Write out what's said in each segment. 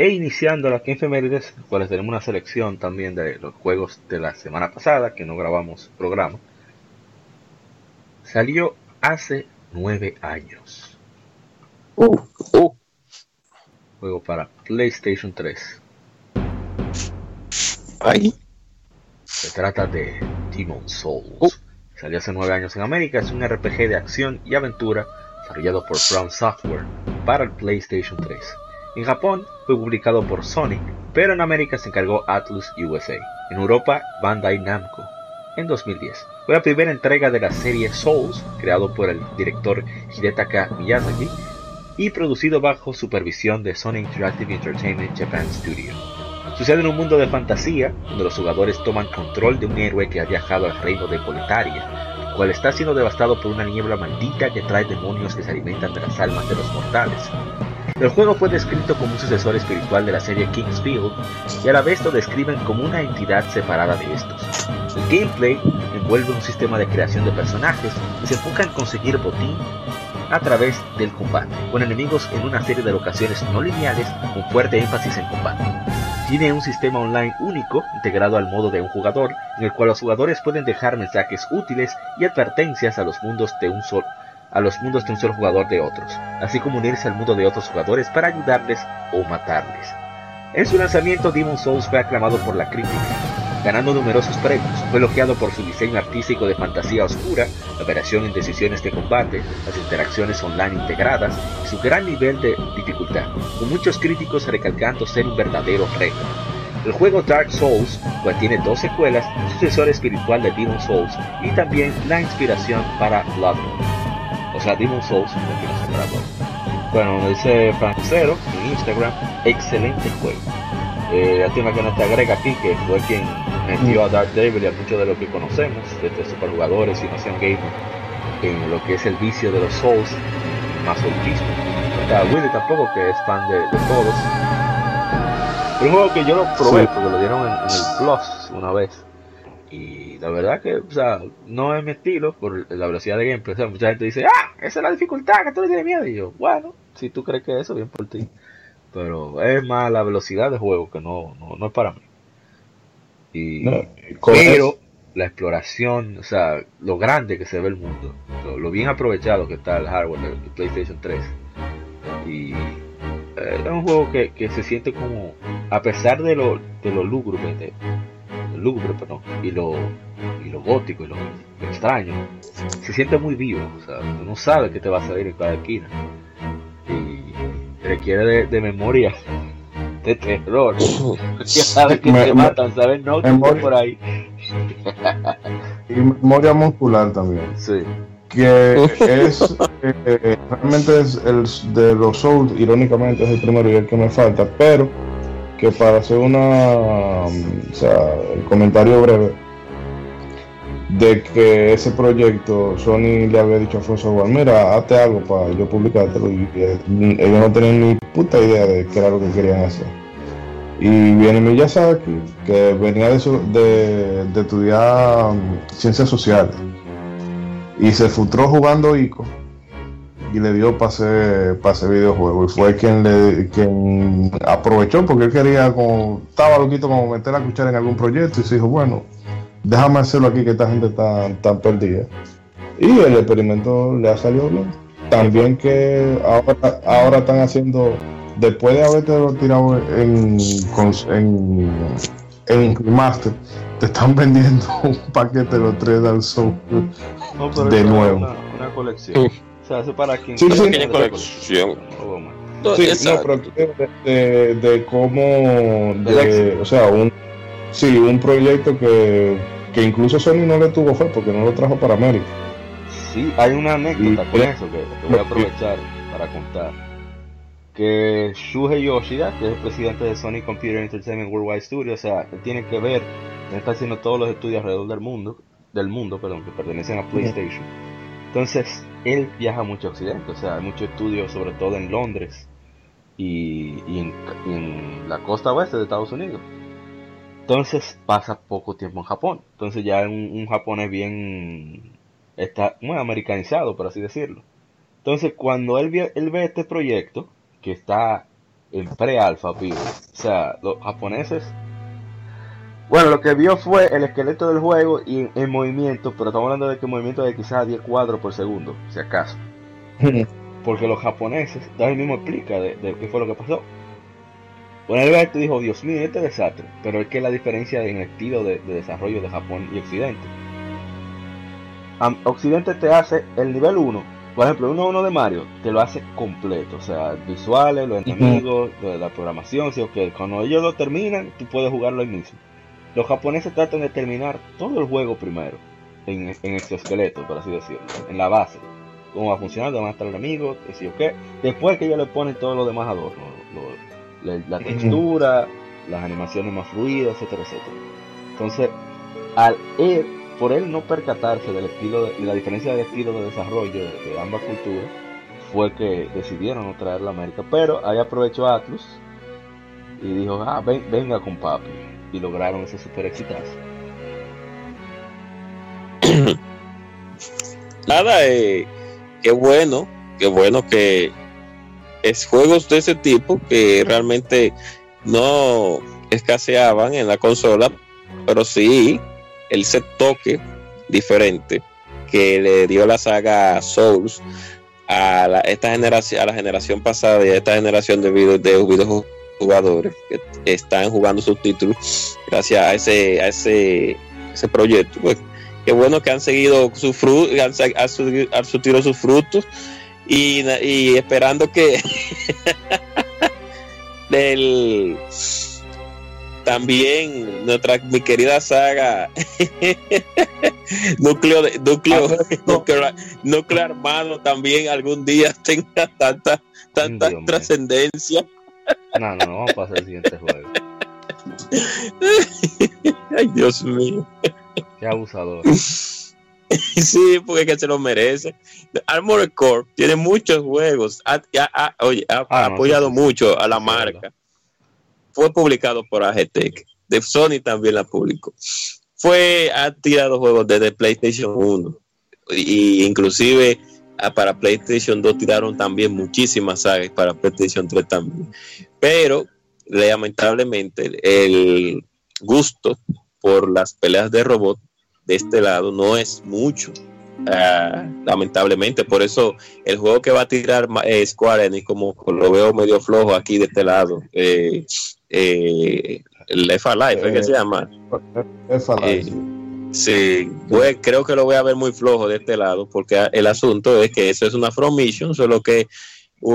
E iniciando las 15 efemérides, cuales tenemos una selección también de los juegos de la semana pasada, que no grabamos programa, salió hace 9 años. Uh, uh. Juego para PlayStation 3. Ahí. Se trata de Demon Souls. Salió hace 9 años en América, es un RPG de acción y aventura desarrollado por From Software para el PlayStation 3. En Japón fue publicado por Sonic, pero en América se encargó Atlus USA. En Europa, Bandai Namco. En 2010. Fue la primera entrega de la serie Souls, creado por el director Hidetaka Miyazaki y producido bajo supervisión de Sony Interactive Entertainment Japan Studio. Sucede en un mundo de fantasía, donde los jugadores toman control de un héroe que ha viajado al reino de Poletaria, cual está siendo devastado por una niebla maldita que trae demonios que se alimentan de las almas de los mortales. El juego fue descrito como un sucesor espiritual de la serie Kingsfield y a la vez lo describen como una entidad separada de estos. El gameplay envuelve un sistema de creación de personajes y se enfoca en conseguir botín a través del combate, con enemigos en una serie de locaciones no lineales con fuerte énfasis en combate. Tiene un sistema online único integrado al modo de un jugador, en el cual los jugadores pueden dejar mensajes útiles y advertencias a los mundos de un solo a los mundos de un solo jugador de otros, así como unirse al mundo de otros jugadores para ayudarles o matarles. En su lanzamiento, Demon Souls fue aclamado por la crítica, ganando numerosos premios. Fue elogiado por su diseño artístico de fantasía oscura, la operación en decisiones de combate, las interacciones online integradas y su gran nivel de dificultad, con muchos críticos recalcando ser un verdadero reto. El juego Dark Souls contiene dos secuelas, sucesor espiritual de Demon Souls y también la inspiración para Bloodborne o sea, Demon Souls, Bueno, dice Francero en Instagram, excelente juego. Eh, hay una que nos te agrega aquí, que fue quien metió a Dark Devil y a muchos de los que conocemos, desde superjugadores y Nación Gamer, en lo que es el vicio de los Souls, más Está Willy tampoco, que es fan de, todos. Pero un juego que yo lo probé, porque lo dieron en el Plus una vez. Y la verdad que, o sea, no es mi estilo por la velocidad de gameplay. O sea, mucha gente dice, ah, esa es la dificultad, que tú le tienes miedo. Y yo, bueno, si tú crees que eso, bien por ti. Pero es más la velocidad de juego que no, no, es para mí. Y, pero la exploración, o sea, lo grande que se ve el mundo, lo, bien aprovechado que está el hardware de, PlayStation 3. Y eh, es un juego que, que, se siente como, a pesar de lo, de lo lúgubre, de, lúgubre, pero y lo, y lo gótico y lo, extraño, se siente muy vivo, o sea, uno sabe que te va a salir en cada esquina. Y requiere de, memoria de terror, ya sabes que te matan, sabes no que por ahí. Y memoria muscular también. Sí. Que es eh, realmente es el de los Souls, irónicamente es el primero y el que me falta, pero que para hacer una, o sea, el comentario breve de que ese proyecto Sony le había dicho a Alfonso mira, hazte algo para yo publicártelo y ellos no tenían ni puta idea de qué era lo que querían hacer. Y viene Miyazaki, que venía de, de, estudiar um, ciencias sociales y se frustró jugando ICO y le dio pase pase videojuego y fue quien le quien aprovechó porque él quería como estaba loquito como meter la cuchara en algún proyecto y se dijo bueno déjame hacerlo aquí que esta gente está tan perdida y el experimento le ha salido bien. También que ahora ahora están haciendo después de haberte tirado en en, en remaster te están vendiendo un paquete de los tres del Soul de nuevo. una, colección para quien sí, sí, colección. sí, no, pero de, de, cómo, o sea, un, sí, un proyecto que, que incluso Sony no le tuvo fe porque no lo trajo para América. Sí, hay una anécdota con eso que, voy a aprovechar para contar. Que Shuhei Yoshida, que es el presidente de Sony Computer Entertainment Worldwide Studios, o sea, él tiene que ver, él está haciendo todos los estudios alrededor del mundo, del mundo, perdón, que pertenecen a PlayStation. Entonces, él viaja mucho a Occidente, o sea, hay muchos estudios, sobre todo en Londres y, en, la costa oeste de Estados Unidos. Entonces, pasa poco tiempo en Japón. Entonces, ya un, un japonés bien está muy americanizado, por así decirlo. Entonces, cuando él él ve este proyecto, que está en pre-alfa, o sea, los japoneses, bueno, lo que vio fue el esqueleto del juego y en movimiento, pero estamos hablando de que movimiento de quizás 10 cuadros por segundo, si acaso. Porque los japoneses, él mismo explica de, qué fue lo que pasó. Bueno, él dijo, Dios mío, este desastre. Pero es que la diferencia en el estilo de desarrollo de Japón y Occidente Occidente te hace el nivel 1, por ejemplo, el 1-1 de Mario, te lo hace completo, o sea, visuales, los enemigos, la programación, sí, okay. cuando ellos lo terminan, tú puedes jugarlo ahí mismo. Los japoneses tratan de terminar todo el juego primero, en, en exoesqueleto, por así decirlo, en la base. Cómo va a funcionar, dónde van a estar los enemigos, sí, okay. Después que ellos le ponen todos los demás adornos, la, textura, las animaciones más fluidas, etcétera, etcétera. Entonces, al por él no percatarse del estilo de, la diferencia de estilo de desarrollo de, ambas culturas, fue que decidieron no traerla a América. Pero ahí aprovechó Atlus y dijo, ah, venga con papi. Y lograron ese super exitazo. Nada, eh, qué bueno, qué bueno que es juegos de ese tipo que realmente no escaseaban en la consola, pero sí ese toque diferente que le dio la saga Souls a la, esta generación, a la generación pasada y a esta generación de, video, de videojugadores que están jugando sus títulos gracias a ese, a ese, ese proyecto. Pues, qué bueno que han seguido su fruto, han, han, surtido sus frutos y, y esperando que del también nuestra mi querida saga núcleo de, núcleo, ah, núcleo, armado también algún día tenga tanta tanta trascendencia no no vamos a pasar al siguiente juego. Ay Dios mío. Qué abusador. Sí porque que se lo merece. Armored Core tiene muchos juegos. Ha, oye, ha, ah, apoyado mucho a la marca. fue publicado por AGTEC. De Sony también la publicó. Fue, ha tirado juegos desde PlayStation 1. Y inclusive para PlayStation 2 tiraron también muchísimas sagas para PlayStation 3 también. Pero lamentablemente el gusto por las peleas de robot de este lado no es mucho. Ah, lamentablemente, por eso el juego que va a tirar eh, Square Enix, como lo veo medio flojo aquí de este lado, eh, eh, el F Life, ¿qué se llama? F eh, sí, pues creo que lo voy a ver muy flojo de este lado, porque el asunto es que eso es una From Mission, solo que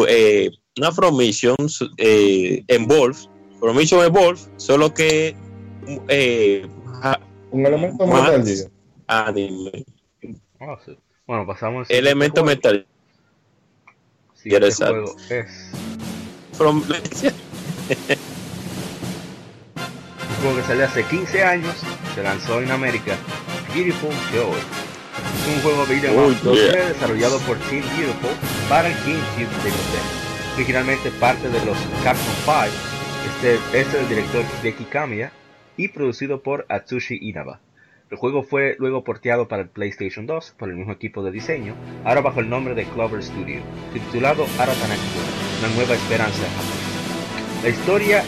eh, una From Mission eh, Evolve, From Mission Evolve, solo que eh, un elemento metal anime. Ah, bueno, pasamos elemento metal. Sí, este juego que salió hace 15 años, se lanzó en América, Beautiful Joy. Un juego de desarrollado por Team Beautiful para el GameCube de Nintendo. Originalmente parte de los Capcom 5, este, es el director de Kamiya y producido por Atsushi Inaba. El juego fue luego porteado para el PlayStation 2 por el mismo equipo de diseño, ahora bajo el nombre de Clover Studio, titulado Aratanaki, una nueva esperanza La historia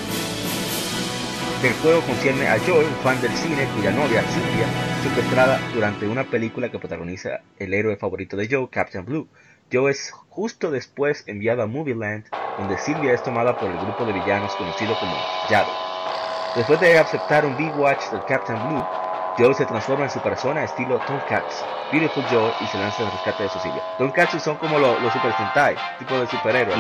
el juego concierne a Joy, un fan del cine cuya novia, Cynthia, secuestrada durante una película que protagoniza el héroe favorito de Joe, Captain Blue. Joe es justo después enviado a Movieland, donde Sylvia es tomada por el grupo de villanos conocido como Yado. Después de aceptar un Big Watch del Captain Blue, Joe se transforma en su persona estilo Tonkatsu, Beautiful Joe, y se lanza al rescate de su silla. Tonkatsu son como los, Super Sentai, tipo de superhéroes.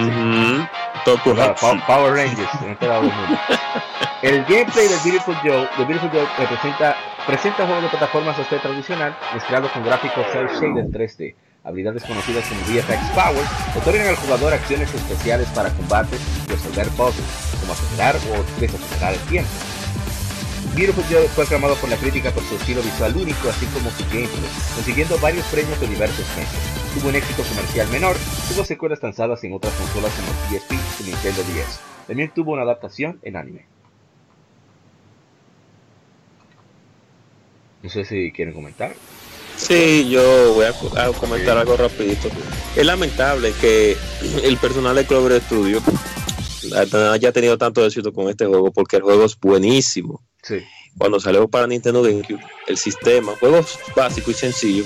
Power Rangers en este lado del mundo. El gameplay de Beautiful Joe, de Beautiful Joe representa, presenta juegos de plataformas 2D tradicional mezclado con gráficos cel shaded 3D habilidades conocidas como VFX Power, otorgan al jugador acciones especiales para combate y resolver puzzles, como acelerar o desacelerar el tiempo. Beautiful Joe fue aclamado por la crítica por su estilo visual único, así como su gameplay, consiguiendo varios premios de diversos medios. Tuvo un éxito comercial menor, tuvo secuelas lanzadas en otras consolas como PSP y Nintendo DS. También tuvo una adaptación en anime. No sé si quieren comentar. Sí, yo voy a, comentar algo rapidito. Es lamentable que el personal de Clover Studio haya tenido tanto éxito con este juego porque el juego es buenísimo. Sí. Cuando salió para Nintendo GameCube, el sistema, juegos básico y sencillo,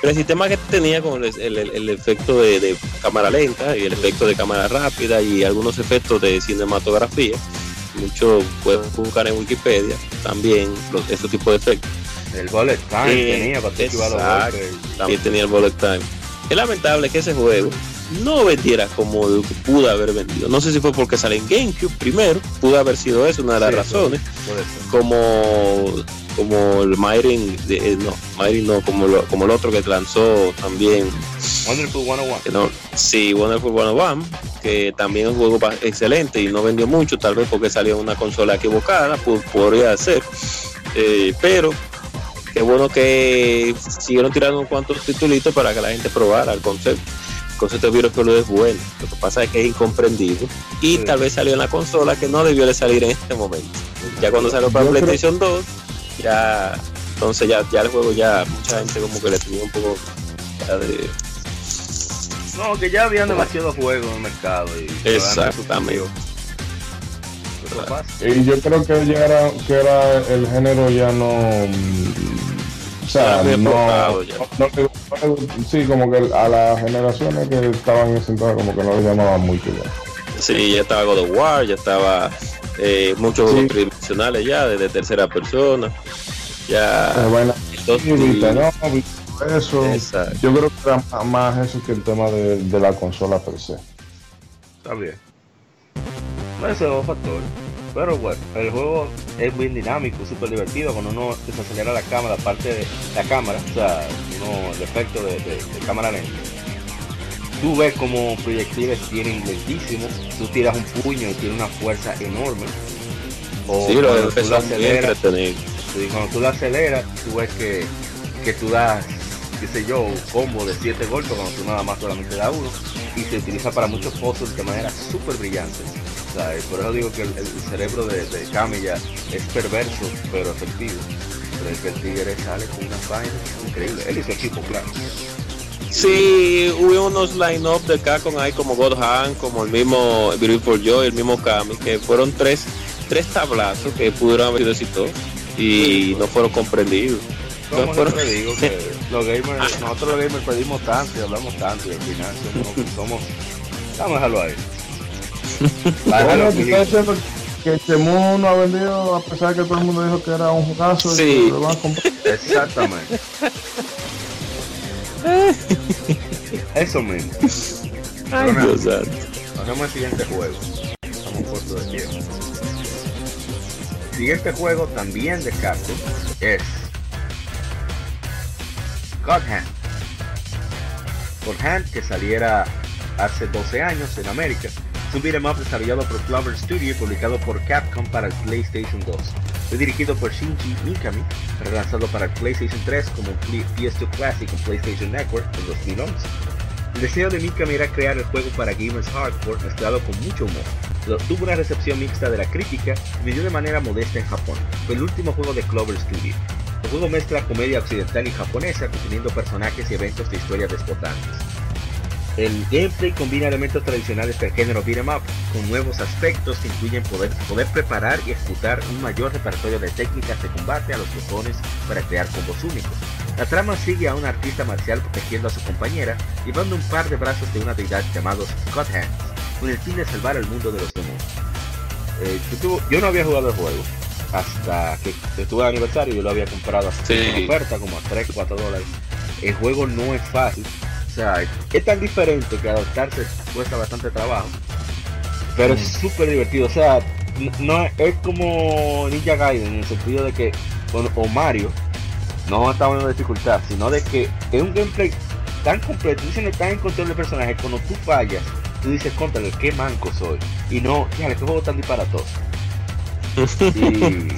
pero el sistema que tenía con el, efecto de, cámara lenta y el efecto de cámara rápida y algunos efectos de cinematografía, mucho pueden buscar en Wikipedia también los, estos tipos de efectos el bullet time tenía para También tenía el bullet time. Es lamentable que ese juego no vendiera como pudo haber vendido. No sé si fue porque sale en GameCube primero, pudo haber sido eso una de las razones. como como el Myrin, eh, no, Myrin no, como, lo, como el otro que lanzó también. Wonderful 101. sí, Wonderful 101, que también es un juego excelente y no vendió mucho, tal vez porque salió en una consola equivocada, podría ser. Eh, pero qué bueno que siguieron tirando un cuantos titulitos para que la gente probara el concepto. El concepto de lo es bueno. Lo que pasa es que es incomprendido y tal vez salió en la consola que no debió de salir en este momento. Ya cuando salió para PlayStation 2, ya entonces ya, ya el juego ya mucha gente como que le tenía un poco de no, que ya habían demasiados juegos en el mercado. Y Exactamente. Y yo creo que ya era, que era el género ya no. O sea, no, no, Sí, como que a las generaciones que estaban en ese entonces, como que no le llamaban mucho ya. Sí, ya estaba God of War, ya estaba eh, muchos juegos tridimensionales ya, desde tercera persona. Ya. bueno, eso. Yo creo que era más eso que el tema de, de la consola per se. Está bien. Ese es un factor. Pero bueno, el juego es muy dinámico, súper divertido. Cuando uno desacelera la cámara, aparte de la cámara, o sea, uno, el efecto de, cámara lenta. Tú ves como proyectiles tienen lentísimo, tú tiras un puño y tiene una fuerza enorme. O sí, lo tú lo aceleras, cuando tú lo aceleras, tú ves que, que tú das, qué sé yo, un combo de 7 golpes cuando tú nada más solamente da uno. Y se utiliza para muchos pozos de manera súper brillante por eso digo que el, cerebro de, de Camilla es perverso, pero efectivo. Pero es que el tigre sale con una vaina increíble. Él hizo equipo, claro. Sí, hubo unos line-up de acá con ahí como God Hand, como el mismo Beautiful Joe, el mismo Kami, que fueron tres, tres tablazos que pudieron haber sido exitosos y no fueron comprendidos. Como no digo que los gamers, nosotros los gamers pedimos tanto y hablamos tanto y al final somos, somos vamos a dejarlo ahí. Bueno, diciendo que Chemu no ha vendido a pesar de que todo el mundo dijo que era un jugazo sí. Exactamente. Eso mismo. Ay, Dios Pasamos al siguiente juego. Estamos corto de tiempo. Siguiente juego también de Capcom es God Hand. God Hand que saliera hace 12 años en América un beat'em up desarrollado por Clover Studio y publicado por Capcom para el PlayStation 2. Fue dirigido por Shinji Mikami, relanzado para el PlayStation 3 como PS2 Classic en PlayStation Network en 2011. El deseo de Mikami era crear el juego para gamers hardcore mezclado con mucho humor. tuvo una recepción mixta de la crítica y vivió de manera modesta en Japón. Fue el último juego de Clover Studio. El juego mezcla comedia occidental y japonesa, conteniendo personajes y eventos de historias despotantes. El gameplay combina elementos tradicionales del género beat'em up con nuevos aspectos que incluyen poder, poder preparar y ejecutar un mayor repertorio de técnicas de combate a los botones para crear combos únicos. La trama sigue a un artista marcial protegiendo a su compañera, llevando un par de brazos de una deidad llamados God Hands, con el fin de salvar el mundo de los demonios. Eh, yo, no había jugado el juego, hasta que estuve de aniversario, yo lo había comprado así en oferta, como a 3, 4 dólares. El juego no es fácil. O sea, es tan diferente que adaptarse cuesta bastante trabajo. Pero es mm. súper divertido. O sea, no es como Ninja Gaiden en el sentido de que, o Mario, no está en dificultad, sino de que es un gameplay tan completo, dicen tan en control del personaje, cuando tú fallas, tú dices, contra qué manco soy. Y no, fíjate, qué juego tan disparatoso. y,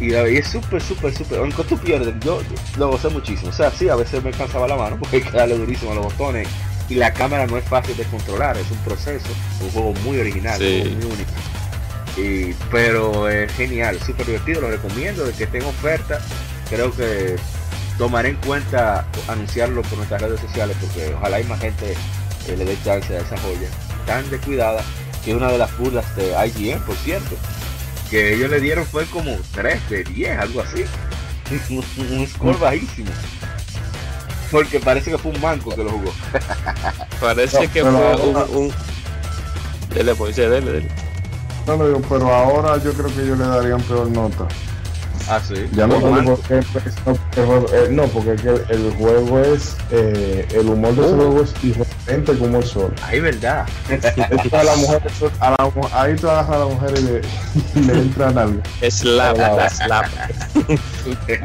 y, es súper, súper, súper. Aunque tú pierdes, yo, lo gocé muchísimo. O sea, sí, a veces me cansaba la mano porque hay que darle durísimo a los botones. Y la cámara no es fácil de controlar, es un proceso, un juego muy original, muy único. Y, pero es genial, súper divertido, lo recomiendo, de que tenga oferta. Creo que tomaré en cuenta anunciarlo por nuestras redes sociales porque ojalá hay más gente eh, le dé chance a esa joya tan descuidada que es una de las burlas de IGN por cierto que ellos le dieron fue como 3 de 10 algo así un score mm. bajísimo porque parece que fue un manco que lo jugó parece que fue un, un... Dele, pues, dele, dele. No, no, pero ahora yo creo que ellos le darían peor nota Ah, sí. Ya no, porque, eh, no, porque el, juego es, eh, el humor de ese oh. juego es diferente como el sol. Ahí, verdad. a la mujer, a la, ahí tú agarras a la mujer y le, le entran algo. Slap, la slap.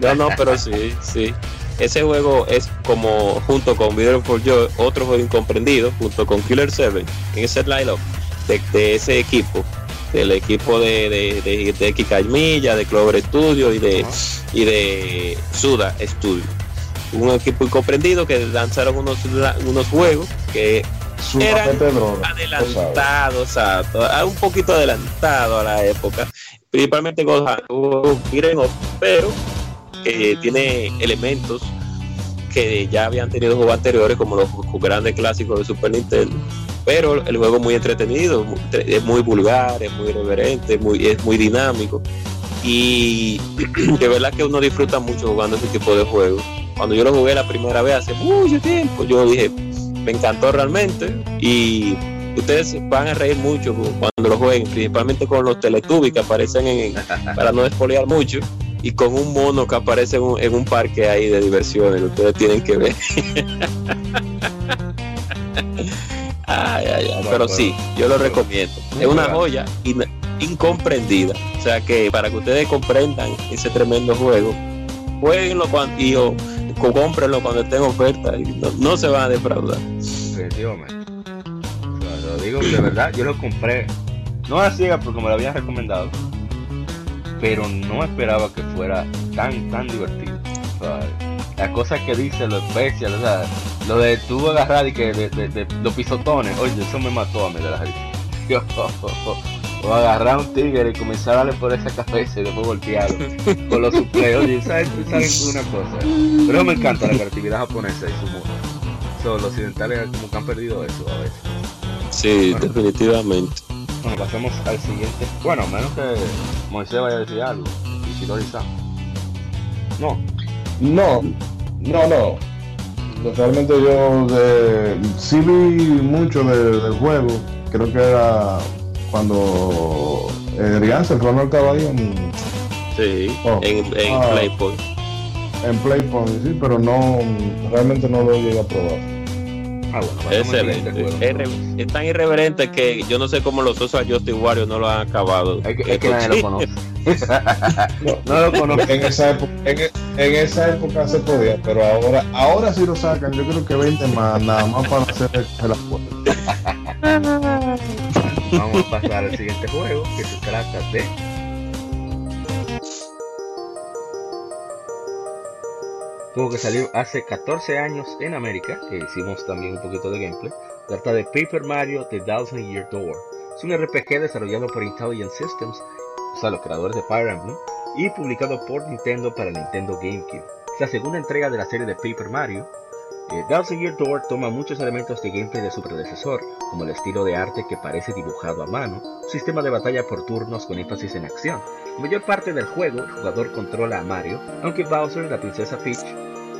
no, no, pero sí, sí. Ese juego es como, junto con Video for Joy, otro juego incomprendido, junto con Killer 7, en ese line-up de, de ese equipo del equipo de, de, de, de de Clover Studio y de, y de Suda Studio. Un equipo incomprendido que lanzaron unos, unos juegos que eran adelantados, a, un poquito adelantado a la época, principalmente con pero que tiene elementos que ya habían tenido juegos anteriores como los grandes clásicos de Super Nintendo pero el juego es muy entretenido, es muy vulgar, es muy irreverente, muy, es muy dinámico y de verdad que uno disfruta mucho jugando ese tipo de juegos. Cuando yo lo jugué la primera vez hace mucho tiempo, yo dije, me encantó realmente y ustedes van a reír mucho cuando lo jueguen, principalmente con los Teletubbies que aparecen en, para no despolear mucho y con un mono que aparece en un, en un parque ahí de diversiones ustedes tienen que ver. Ay, ay, ay. Pero sí, yo lo recomiendo. Es una joya incomprendida. O sea que para que ustedes comprendan ese tremendo juego, jueguenlo cuando, y o, cómprenlo cuando esté en oferta y no, se van a defraudar. Definitivamente. lo digo de verdad, yo lo compré, no a ciega porque me lo habían recomendado, pero no esperaba que fuera tan, tan divertido. Las cosas que dice, lo especial, o sea, lo de tú agarrar y que de, de, los pisotones, oye, eso me mató a mí de la Yo, o agarrar un tigre y comenzar a darle por esa cabeza y después voltearlo con los supleos. Oye, ¿sabes? ¿sabes una cosa? Pero me encanta la creatividad japonesa y su mundo. los occidentales como que han perdido eso a veces. Sí, definitivamente. Bueno, pasemos al siguiente. Bueno, menos que Moisés vaya a decir algo. Y si lo dice. No. No, no, no realmente yo de, sí vi mucho del juego. Creo que era cuando eh, Rianza, el programa estaba ahí en. Sí, oh, en, en ah, Playpoint. En Playpoint, sí, pero no, realmente no lo llegué a probar. Ah, Excelente. Es, tan irreverente que yo no sé cómo los Social Justice Warriors no lo han acabado. Es que, es que nadie lo conoce. no, lo conozco. En esa, época, en, esa época se podía, pero ahora ahora sí lo sacan. Yo creo que 20 más, nada más para hacer la puerta. Vamos a pasar al siguiente juego que se trata de juego que salió hace 14 años en América, que hicimos también un poquito de gameplay, trata de Paper Mario The Thousand Year Door. Es un RPG desarrollado por Intelligent Systems, o sea, los creadores de Fire Emblem, y publicado por Nintendo para Nintendo GameCube. Es la segunda entrega de la serie de Paper Mario. Thousand Year Door toma muchos elementos de gameplay de su predecesor, como el estilo de arte que parece dibujado a mano, sistema de batalla por turnos con énfasis en acción. La mayor parte del juego, el jugador controla a Mario, aunque Bowser y la princesa Peach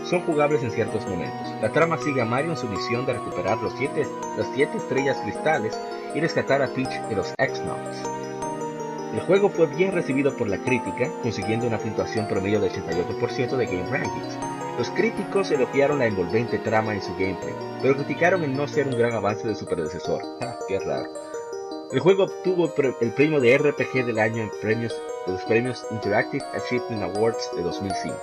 son jugables en ciertos momentos. La trama sigue a Mario en su misión de recuperar los siete, las siete estrellas cristales y rescatar a Peach de los X-Nox. El juego fue bien recibido por la crítica, consiguiendo una puntuación promedio de 88% de Game Rankings. Los críticos elogiaron la envolvente trama en su gameplay, pero criticaron el no ser un gran avance de su predecesor. Ah, qué raro. El juego obtuvo el premio de RPG del año en premios, los premios Interactive Achievement Awards de 2005.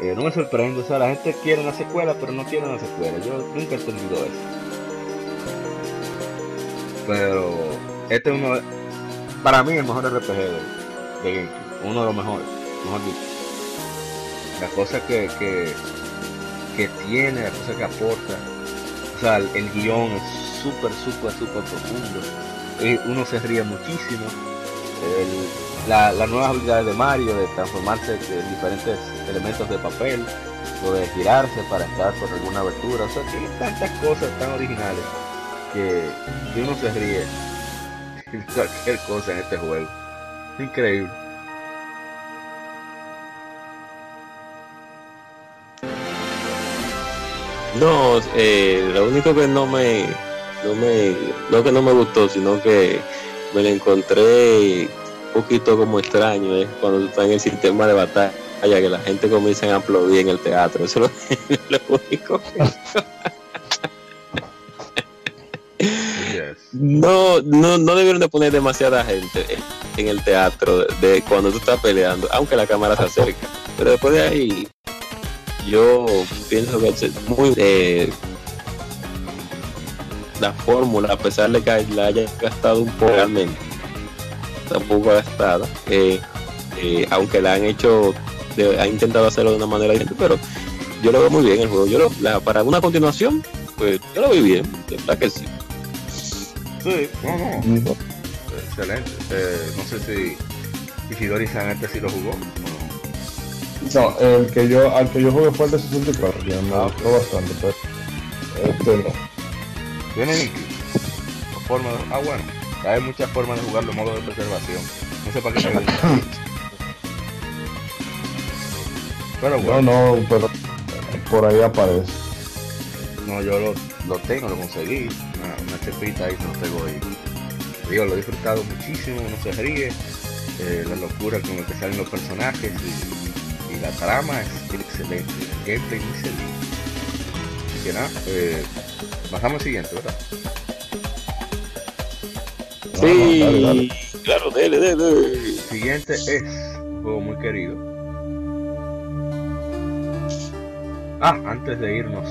Eh, no me sorprende, o sea, la gente quiere una secuela, pero no quiere una secuela. Yo nunca he entendido eso. Pero este es uno, para mí, el mejor RPG de, de Uno de los mejores, mejor dicho. La cosa que, que, que tiene, la cosa que aporta. O sea, el, guion es súper, súper, súper profundo. Y uno se ríe muchísimo. La, las nuevas habilidades de Mario, de transformarse en diferentes elementos de papel, o de girarse para entrar por alguna abertura, o sea, tiene tantas cosas tan originales que, uno se ríe de cualquier cosa en este juego. Increíble. No, eh, lo único que no me, no me, no que no me gustó, sino que me lo encontré poquito como extraño es cuando tú estás en el sistema de batalla que la gente comienza a aplaudir en el teatro. Eso es lo, único. No, no, no debieron de poner demasiada gente en el teatro de cuando tú estás peleando, aunque la cámara se acerca. Pero después de ahí, yo pienso que es muy eh, la fórmula, a pesar de que la haya gastado un poco realmente tampoco ha estado, eh, eh, aunque la han hecho, ha intentado hacerlo de una manera diferente, pero yo lo veo muy bien el juego. Yo lo, para una continuación, pues yo lo veo bien, de verdad que sí. Sí, no, no. Excelente. Eh, no sé si Isidori San este sí lo jugó. No, el que yo, al que yo jugué fue el de 64, que me ah, gustó bastante, pero este no. Tiene forma de... Ah, bueno. Hay muchas formas de jugarlo en modo de preservación. No sé para qué Pero bueno. No, no, pero por ahí aparece. No, yo lo, lo tengo, lo conseguí. Una, una chepita ahí, no tengo ahí. Digo, lo he disfrutado muchísimo, no se ríe. Eh, la locura con la que salen los personajes y, la trama es excelente. El gameplay es excelente. Así que nada, eh, pasamos al siguiente, ¿verdad? Sí, claro, dele, dele. Siguiente es un juego muy querido. Ah, antes de irnos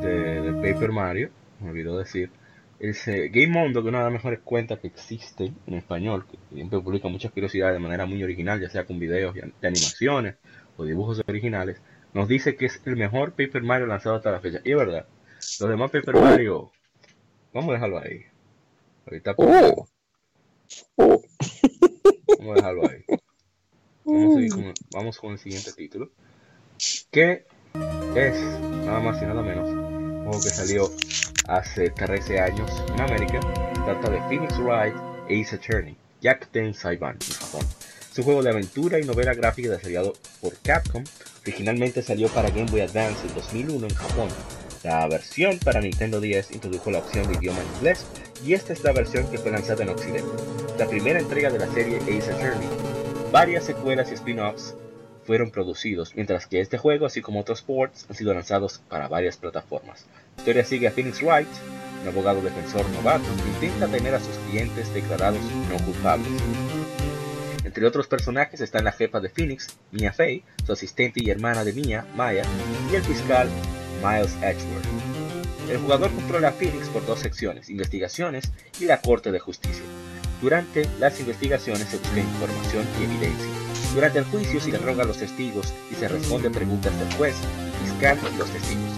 de, Paper Mario, me olvidó decir, ese Game Mondo, que es una de las mejores cuentas que existe en español, que siempre publica muchas curiosidades de manera muy original, ya sea con videos de animaciones o dibujos originales, nos dice que es el mejor Paper Mario lanzado hasta la fecha. Y es verdad, los demás Paper Mario, vamos a dejarlo ahí. Ahorita oh. oh. Vamos a dejarlo ahí. Vamos, con, el siguiente título. Que es nada más y nada menos juego que salió hace 13 años en América. trata de Phoenix Wright Ace Attorney, Jack Saiban en Japón. Es un juego de aventura y novela gráfica desarrollado por Capcom. Originalmente salió para Game Boy Advance en 2001 en Japón. La versión para Nintendo 10 introdujo la opción de idioma inglés y esta es la versión que fue lanzada en Occidente, la primera entrega de la serie Ace Attorney. Varias secuelas y spin-offs fueron producidos, mientras que este juego, así como otros ports, han sido lanzados para varias plataformas. La historia sigue a Phoenix Wright, un abogado defensor novato que intenta tener a sus clientes declarados no culpables. Entre otros personajes están la jefa de Phoenix, Mia Fey, su asistente y hermana de Mia, Maya, y el fiscal Miles Edgeworth. El jugador controla a Phoenix por dos secciones, investigaciones y la Corte de Justicia. Durante las investigaciones se busca información y evidencia. Durante el juicio se interroga a los testigos y se responden preguntas del juez, fiscal y los testigos.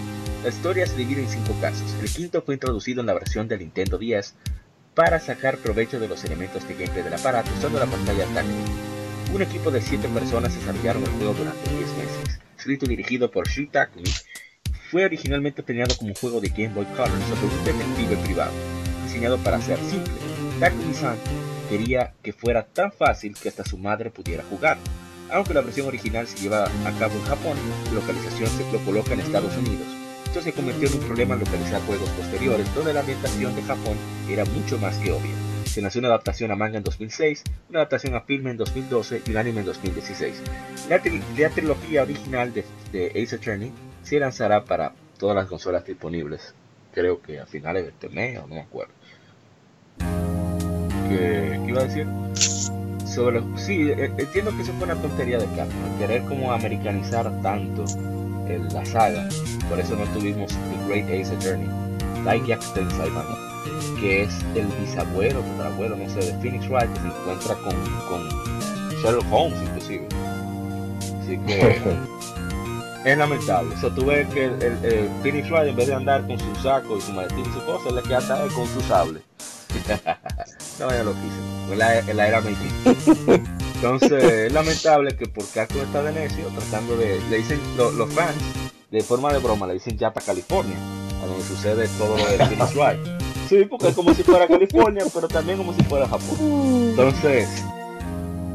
La historia se divide en cinco casos. El quinto fue introducido en la versión del Nintendo 10 para sacar provecho de los elementos de gameplay del aparato usando la pantalla táctil. Un equipo de 7 personas desarrollaron el juego durante 10 meses. Escrito y dirigido por Shu Takumi, fue originalmente planeado como un juego de Game Boy Color sobre un detective privado, diseñado para ser simple. Takumi-san quería que fuera tan fácil que hasta su madre pudiera jugar. Aunque la versión original se lleva a cabo en Japón, su localización se lo coloca en Estados Unidos. Esto se convirtió en un problema al localizar juegos posteriores, donde la ambientación de Japón era mucho más que obvia. Se lanzó una adaptación a manga en 2006, una adaptación a filme en 2012 y un anime en 2016. La, trilogía original de, Ace Attorney se lanzará para todas las consolas disponibles. Creo que a finales de este mes, o no me acuerdo. ¿Qué, iba a decir? Sobre sí, e, entiendo que eso fue una tontería de Capcom, querer como americanizar tanto la saga. Por eso no tuvimos The Great Ace Attorney, Like Jack que es el bisabuelo, tatarabuelo, no sé, de Phoenix Wright, que se encuentra con, con Sherlock Holmes, inclusive. Así que es lamentable. O sea, tú ves que el, Phoenix Wright, en vez de andar con su saco y su maletín y su cosa, le queda atar con su sable. no, ya lo quise. En la, en la era Meiji. Entonces, es lamentable que por Capcom está de necio, tratando de. Le dicen los fans, de forma de broma, le dicen ya California, a donde sucede todo lo de Phoenix Wright. Sí, porque es como si fuera California, pero también como si fuera Japón. Entonces,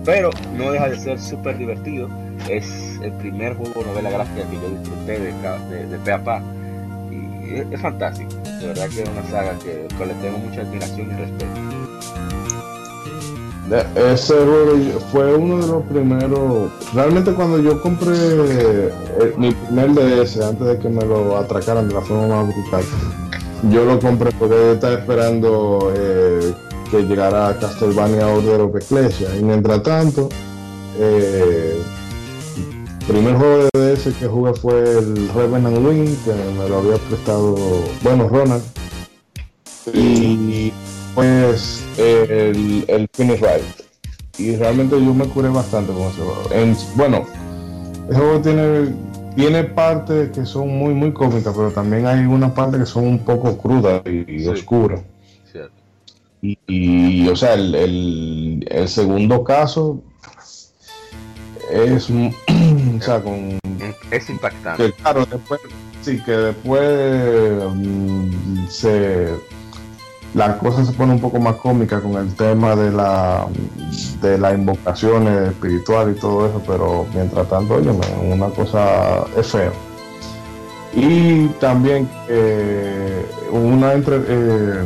pero no deja de ser súper divertido. Es el primer juego novela gráfica que yo disfruté de, de, de. Y es, fantástico. De verdad que es una saga que, le tengo mucha admiración y respeto. Ese fue uno de los primeros. Realmente, cuando yo compré eh, mi primer DS, antes de que me lo atracaran de la forma más brutal, yo lo compré porque estaba esperando eh, que llegara Castlevania Order of Ecclesia. Y mientras tanto, eh, el primer juego de DS que jugué fue el Revenant Wing, que me lo había prestado, bueno, Ronald. Y pues el, el Finish Ride. Y realmente yo me curé bastante con ese juego. bueno, el juego tiene tiene partes que son muy muy cómicas, pero también hay una parte que son un poco crudas y, oscuras. Y, o sea, el, el, segundo caso es, o sea, con, es impactante. claro, después, sí, que después mm, se la cosa se pone un poco más cómica con el tema de la de las invocaciones espirituales y todo eso, pero mientras tanto, oye, una cosa es fea. Y también eh, una entre, eh,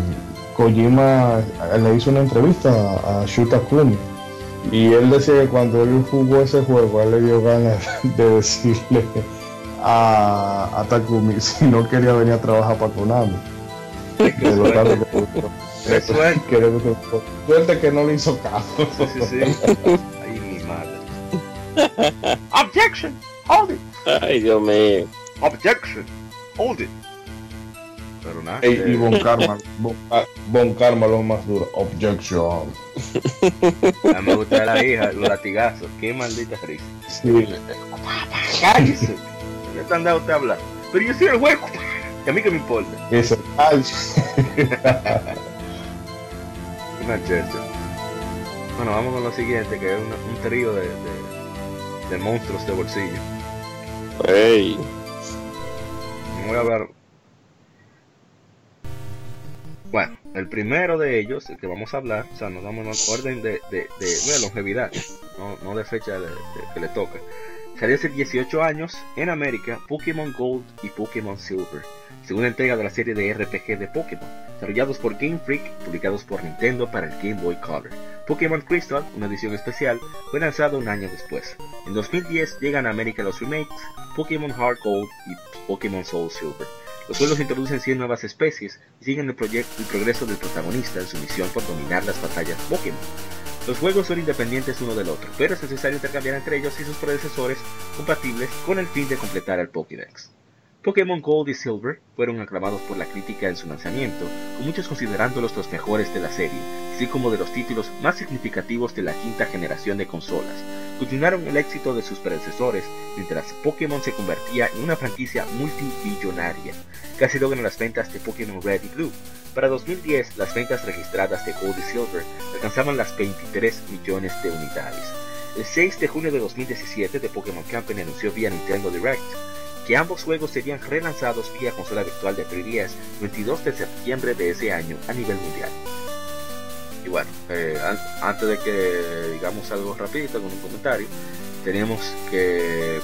Kojima le hizo una entrevista a Shuta Kumi y él decía que cuando él jugó ese juego, él le dio ganas de decirle a, a Takumi si no quería venir a trabajar para Konami de lo tanto que suerte. que no le hizo caso. Sí, sí, Ay, mi madre. Objection, hold it. Ay, Dios mío. Objection, hold it. Pero nada. Ey, y Bon Karma, bon, bon, Karma lo más duro. Objection. A mí me gusta la hija, los latigazos. Qué maldita risa. Sí. Cállese. ¿Qué te han dado usted a hablar? Pero yo soy el hueco. ¿Y a mí que me importa? Eso. Una cheta. Bueno, vamos con lo siguiente, que es un, trío de, de, monstruos de bolsillo. ¡Ey! Voy a hablar. Bueno, el primero de ellos, el que vamos a hablar, o sea, nos damos en orden de, de, de, longevidad, no, no de fecha que le toca. Salió hace 18 años en América Pokémon Gold y Pokémon Silver segunda entrega de la serie de RPG de Pokémon, desarrollados por Game Freak, publicados por Nintendo para el Game Boy Color. Pokémon Crystal, una edición especial, fue lanzado un año después. En 2010 llegan a América los remakes Pokémon Heart y Pokémon Soul Silver. Los juegos introducen 100 nuevas especies y siguen el, el progreso del protagonista en su misión por dominar las batallas Pokémon. Los juegos son independientes uno del otro, pero es necesario intercambiar entre ellos y sus predecesores compatibles con el fin de completar el Pokédex. Pokémon Gold y Silver fueron aclamados por la crítica en su lanzamiento, con muchos considerándolos los mejores de la serie, así como de los títulos más significativos de la quinta generación de consolas. Continuaron el éxito de sus predecesores, mientras Pokémon se convertía en una franquicia multibillonaria. Casi logran las ventas de Pokémon Red y Blue. Para 2010, las ventas registradas de Gold y Silver alcanzaban las 23 millones de unidades. El 6 de junio de 2017, The Pokémon Company anunció vía Nintendo Direct que ambos juegos serían relanzados vía consola virtual de 3DS 22 de septiembre de ese año a nivel mundial. Y bueno, eh, antes de que digamos algo rapidito con un comentario, tenemos que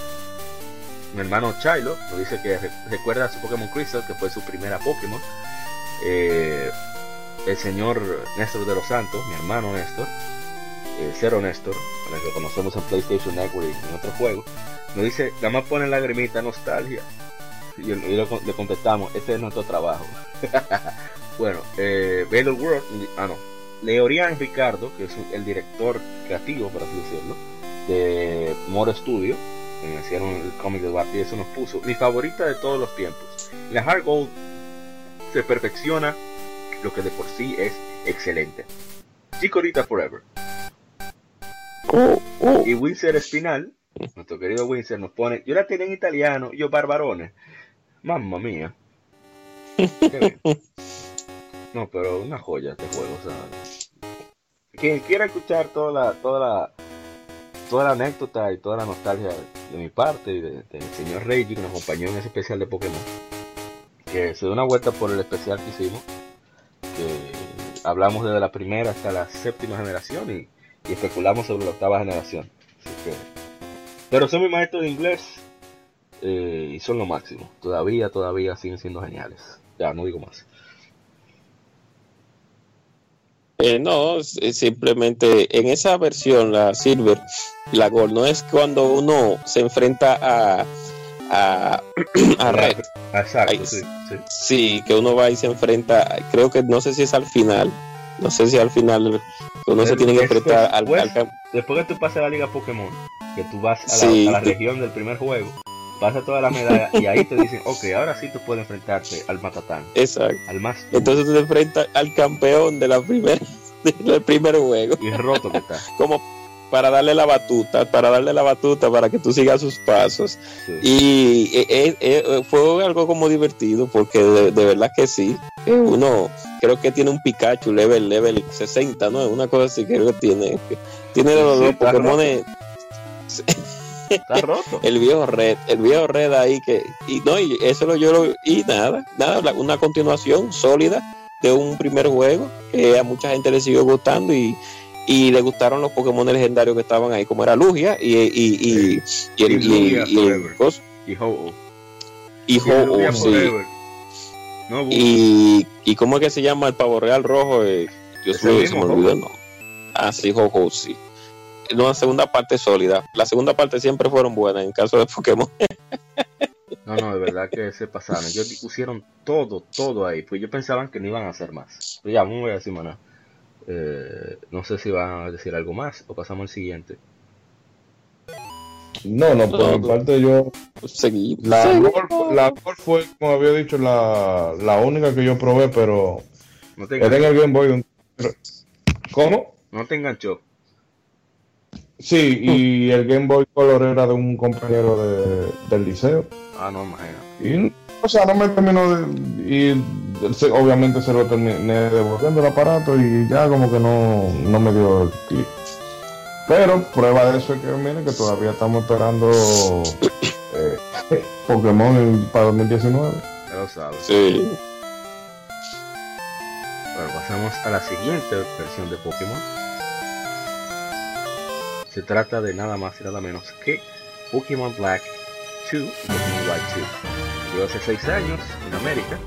mi hermano Chilo nos dice que recuerda su Pokémon Crystal, que fue su primera Pokémon. Eh, el señor Néstor de los Santos, mi hermano Néstor, eh, Cero Néstor, a que lo conocemos en PlayStation Network y en otros juegos, nos dice, nada más pone lagrimita nostalgia. Y, le contestamos, este es nuestro trabajo. bueno, eh, World, ah no, Leorian Ricardo, que es el director creativo, por así decirlo, de More Studio, que hicieron el cómic de Barbie, eso nos puso mi favorita de todos los tiempos. la Hard Gold se perfecciona lo que de por sí es excelente. Chicorita Forever. Oh, oh. Y Winsor Espinal, nuestro querido Winsor, nos pone, yo la tenía en italiano, yo barbarones. Mamma mía. no, pero una joya este juego, Quien quiera escuchar toda la, toda la, toda la anécdota y toda la nostalgia de mi parte y del señor Reiji que nos acompañó en ese especial de Pokémon, que se dio una vuelta por el especial que hicimos, que hablamos desde la primera hasta la séptima generación y, especulamos sobre la octava generación. Pero soy mi maestro de inglés eh, y son lo máximo. Todavía, todavía siguen siendo geniales. Ya, no digo más. Eh, no, simplemente en esa versión, la Silver, la Gold, no es cuando uno se enfrenta a, a, a Red. Exacto, sí, sí. que uno va y se enfrenta, creo que no sé si es al final, no sé si al final uno se tiene que enfrentar al, Después que tú pasas a la Liga Pokémon, que tú vas a la, a la región del primer juego, pasa toda la medalla y ahí te dicen, ok, ahora sí tú puedes enfrentarte al Matatán. Exacto. Al más. Entonces tú te enfrentas al campeón de la primera, del primer juego. Y es roto que está. Como para darle la batuta, para darle la batuta para que tú sigas sus pasos. Y eh, eh, eh, fue algo como divertido porque de, verdad que sí. Uno creo que tiene un Pikachu level level 60, ¿no? Una cosa así creo que tiene. Tiene los dos Pokémon. Está roto. el viejo red, el viejo red ahí que, y no, y eso lo yo lo, y nada, nada, una continuación sólida de un primer juego que a mucha gente le siguió gustando y, y le gustaron los Pokémon legendarios que estaban ahí, como era Lugia y, y, y, y, el, y, y, Ho-Oh. Y Ho-Oh, sí. y, y cómo es que se llama el pavo real rojo, eh, Dios mío, se me olvidó, no. Ah, sí, Ho-Oh, sí una segunda parte sólida. La segunda parte siempre fueron buenas en caso de Pokémon. No, no, de verdad que se pasaron. Ellos pusieron todo, todo ahí. Pues yo pensaban que no iban a hacer más. Pero ya, no voy a decir más eh, no sé si van a decir algo más o pasamos al siguiente. No, no, por mi parte yo seguí. La, la fue, como había dicho, la, la única que yo probé, pero no te era en el Game Boy. ¿Cómo? No te enganchó. Sí, y el Game Boy Color era de un compañero de, del liceo. Ah, no, imagino. Y, o sea, no me terminó de. Y obviamente se lo terminé devolviendo el aparato y ya como que no, no me dio el clic. Pero prueba de eso es que, miren, que todavía estamos esperando eh, Pokémon para 2019. Ya lo sabes. Sí. Bueno, pasamos a la siguiente versión de Pokémon se trata de nada más y nada menos que Pokémon Black 2 y Pokémon White 2. Salió hace 6 años en América.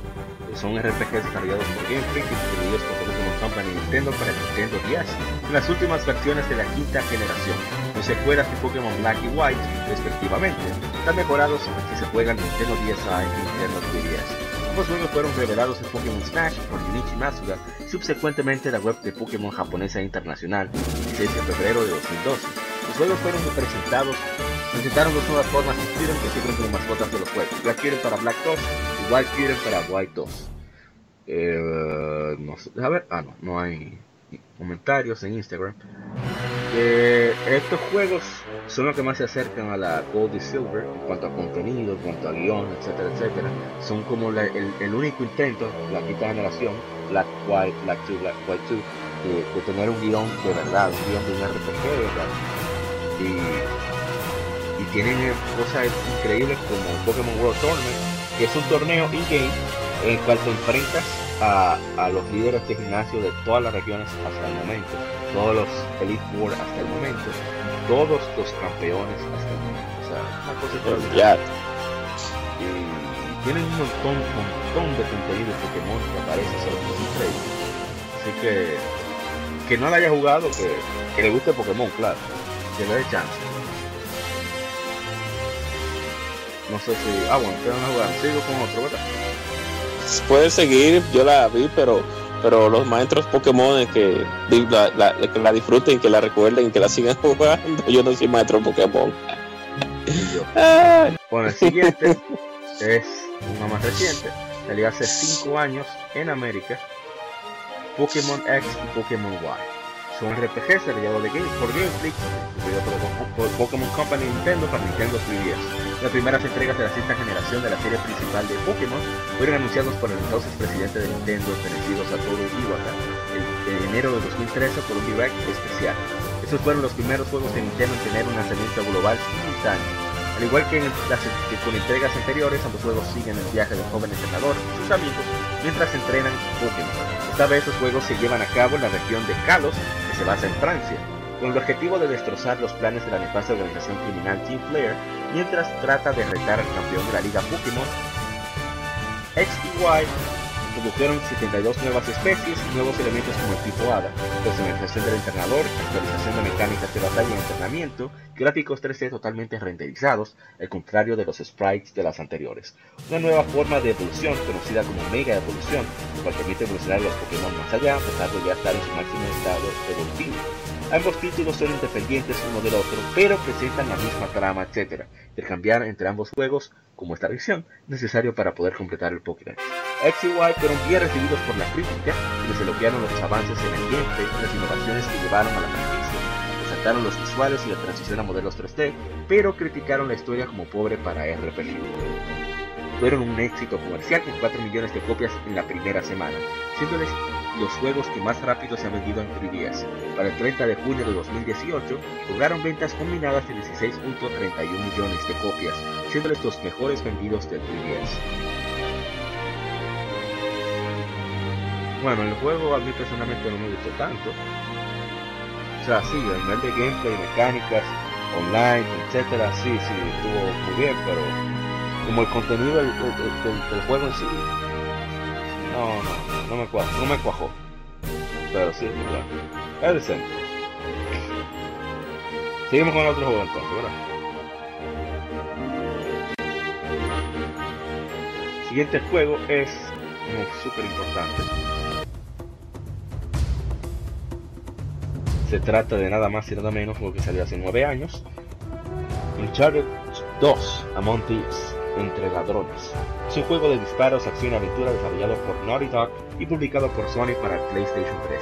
Son RPGs desarrollados por Game Freak y distribuidos por Pokémon Company Nintendo para Nintendo 10 en las últimas versiones de la quinta generación. Las secuelas de Pokémon Black y White, respectivamente, están mejorados si se juegan Nintendo DSi y Nintendo 3DS. Ambos juegos fueron revelados en Pokémon Smash por Junichi Masuda subsecuentemente la web de Pokémon japonesa internacional, el 6 de febrero de 2012. Los juegos fueron presentados, presentaron dos nuevas formas de Kyurem que sirven como mascotas de los juegos, Black Kyurem para Black 2 y White Kyurem para White 2. Eh, no a ver, ah no, no hay comentarios en Instagram. Eh, estos juegos son los que más se acercan a la Gold y Silver en cuanto a contenido, en cuanto a guion, etcétera, etcétera. Son como el, único intento, la quinta generación, Black White, Black 2, Black White 2, de, tener un guion de verdad, un guion de un RPG de verdad. Y, tienen cosas increíbles como Pokémon World Tournament, que es un torneo in-game en el cual te enfrentas a, a, los líderes de gimnasio de todas las regiones hasta el momento, todos los Elite Four hasta el momento, todos los campeones hasta el momento. O sea, una cosa extraordinaria. Y tienen un montón, montón de contenido de Pokémon que aparece, solo que es increíble. Así que que no la haya jugado, que, que le guste Pokémon, claro. Que le dé chance. No sé si. Ah, bueno, ustedes no jugar. Sigo con otro, ¿verdad? Puede seguir, yo la vi, pero pero los maestros Pokémon que la, la, que la disfruten, que la recuerden, que la sigan jugando. Yo no soy maestro Pokémon. Bueno, el siguiente es uno más reciente. Salió hace 5 años en América. Pokémon X y Pokémon Y son RPGs desarrollados de Game, por Game Freak, por, Pokémon Company Nintendo para Nintendo 3DS. Las primeras entregas de la sexta generación de la serie principal de Pokémon fueron anunciados por el entonces presidente de Nintendo, a Satoru Iwata, en enero de 2013 por un Direct especial. Estos fueron los primeros juegos de Nintendo en tener un lanzamiento global simultáneo. Al igual que, en las, que con entregas anteriores, ambos juegos siguen el viaje del joven entrenador y sus amigos mientras entrenan Pokémon. Esta vez los juegos se llevan a cabo en la región de Kalos, que se basa en Francia, con el objetivo de destrozar los planes de la nefasta organización criminal Team Player, mientras trata de retar al campeón de la liga Pokémon X y Y introdujeron 72 nuevas especies y nuevos elementos como el tipo Hada, personalización del entrenador, actualización de mecánicas de batalla y entrenamiento, gráficos 3D totalmente renderizados, al contrario de los sprites de las anteriores. Una nueva forma de evolución, conocida como Mega Evolución, la cual permite evolucionar los Pokémon más allá, a pesar de ya estar en su máximo estado evolutivo. Ambos títulos son independientes uno del otro, pero presentan la misma trama, etc. Intercambiar entre ambos juegos, como esta versión, necesario para poder completar el Pokédex. X y Y fueron bien recibidos por la crítica les elogiaron los avances en el y las innovaciones que llevaron a la franquicia. Resaltaron los visuales y la transición a modelos 3D, pero criticaron la historia como pobre para RPG. Fueron un éxito comercial con 4 millones de copias en la primera semana, siéndoles los juegos que más rápido se han vendido en 3DS. Para el 30 de junio de 2018, lograron ventas combinadas de 16.31 millones de copias, siéndoles los mejores vendidos del 3DS. Bueno, el juego a mí personalmente no me gustó tanto. O sea, sí, a nivel de gameplay, mecánicas, online, etcétera, sí, sí, estuvo muy bien, pero como el contenido del, juego en sí, no, no, no me cuajó, no me cuajó. Pero sí, bueno, es decente. Seguimos con otro juego entonces, ¿verdad? siguiente juego es súper importante Se trata de nada más y nada menos que salió hace 9 años. Uncharted 2, Among Thieves, entre ladrones. Es un juego de disparos, acción y aventura desarrollado por Naughty Dog y publicado por Sony para PlayStation 3.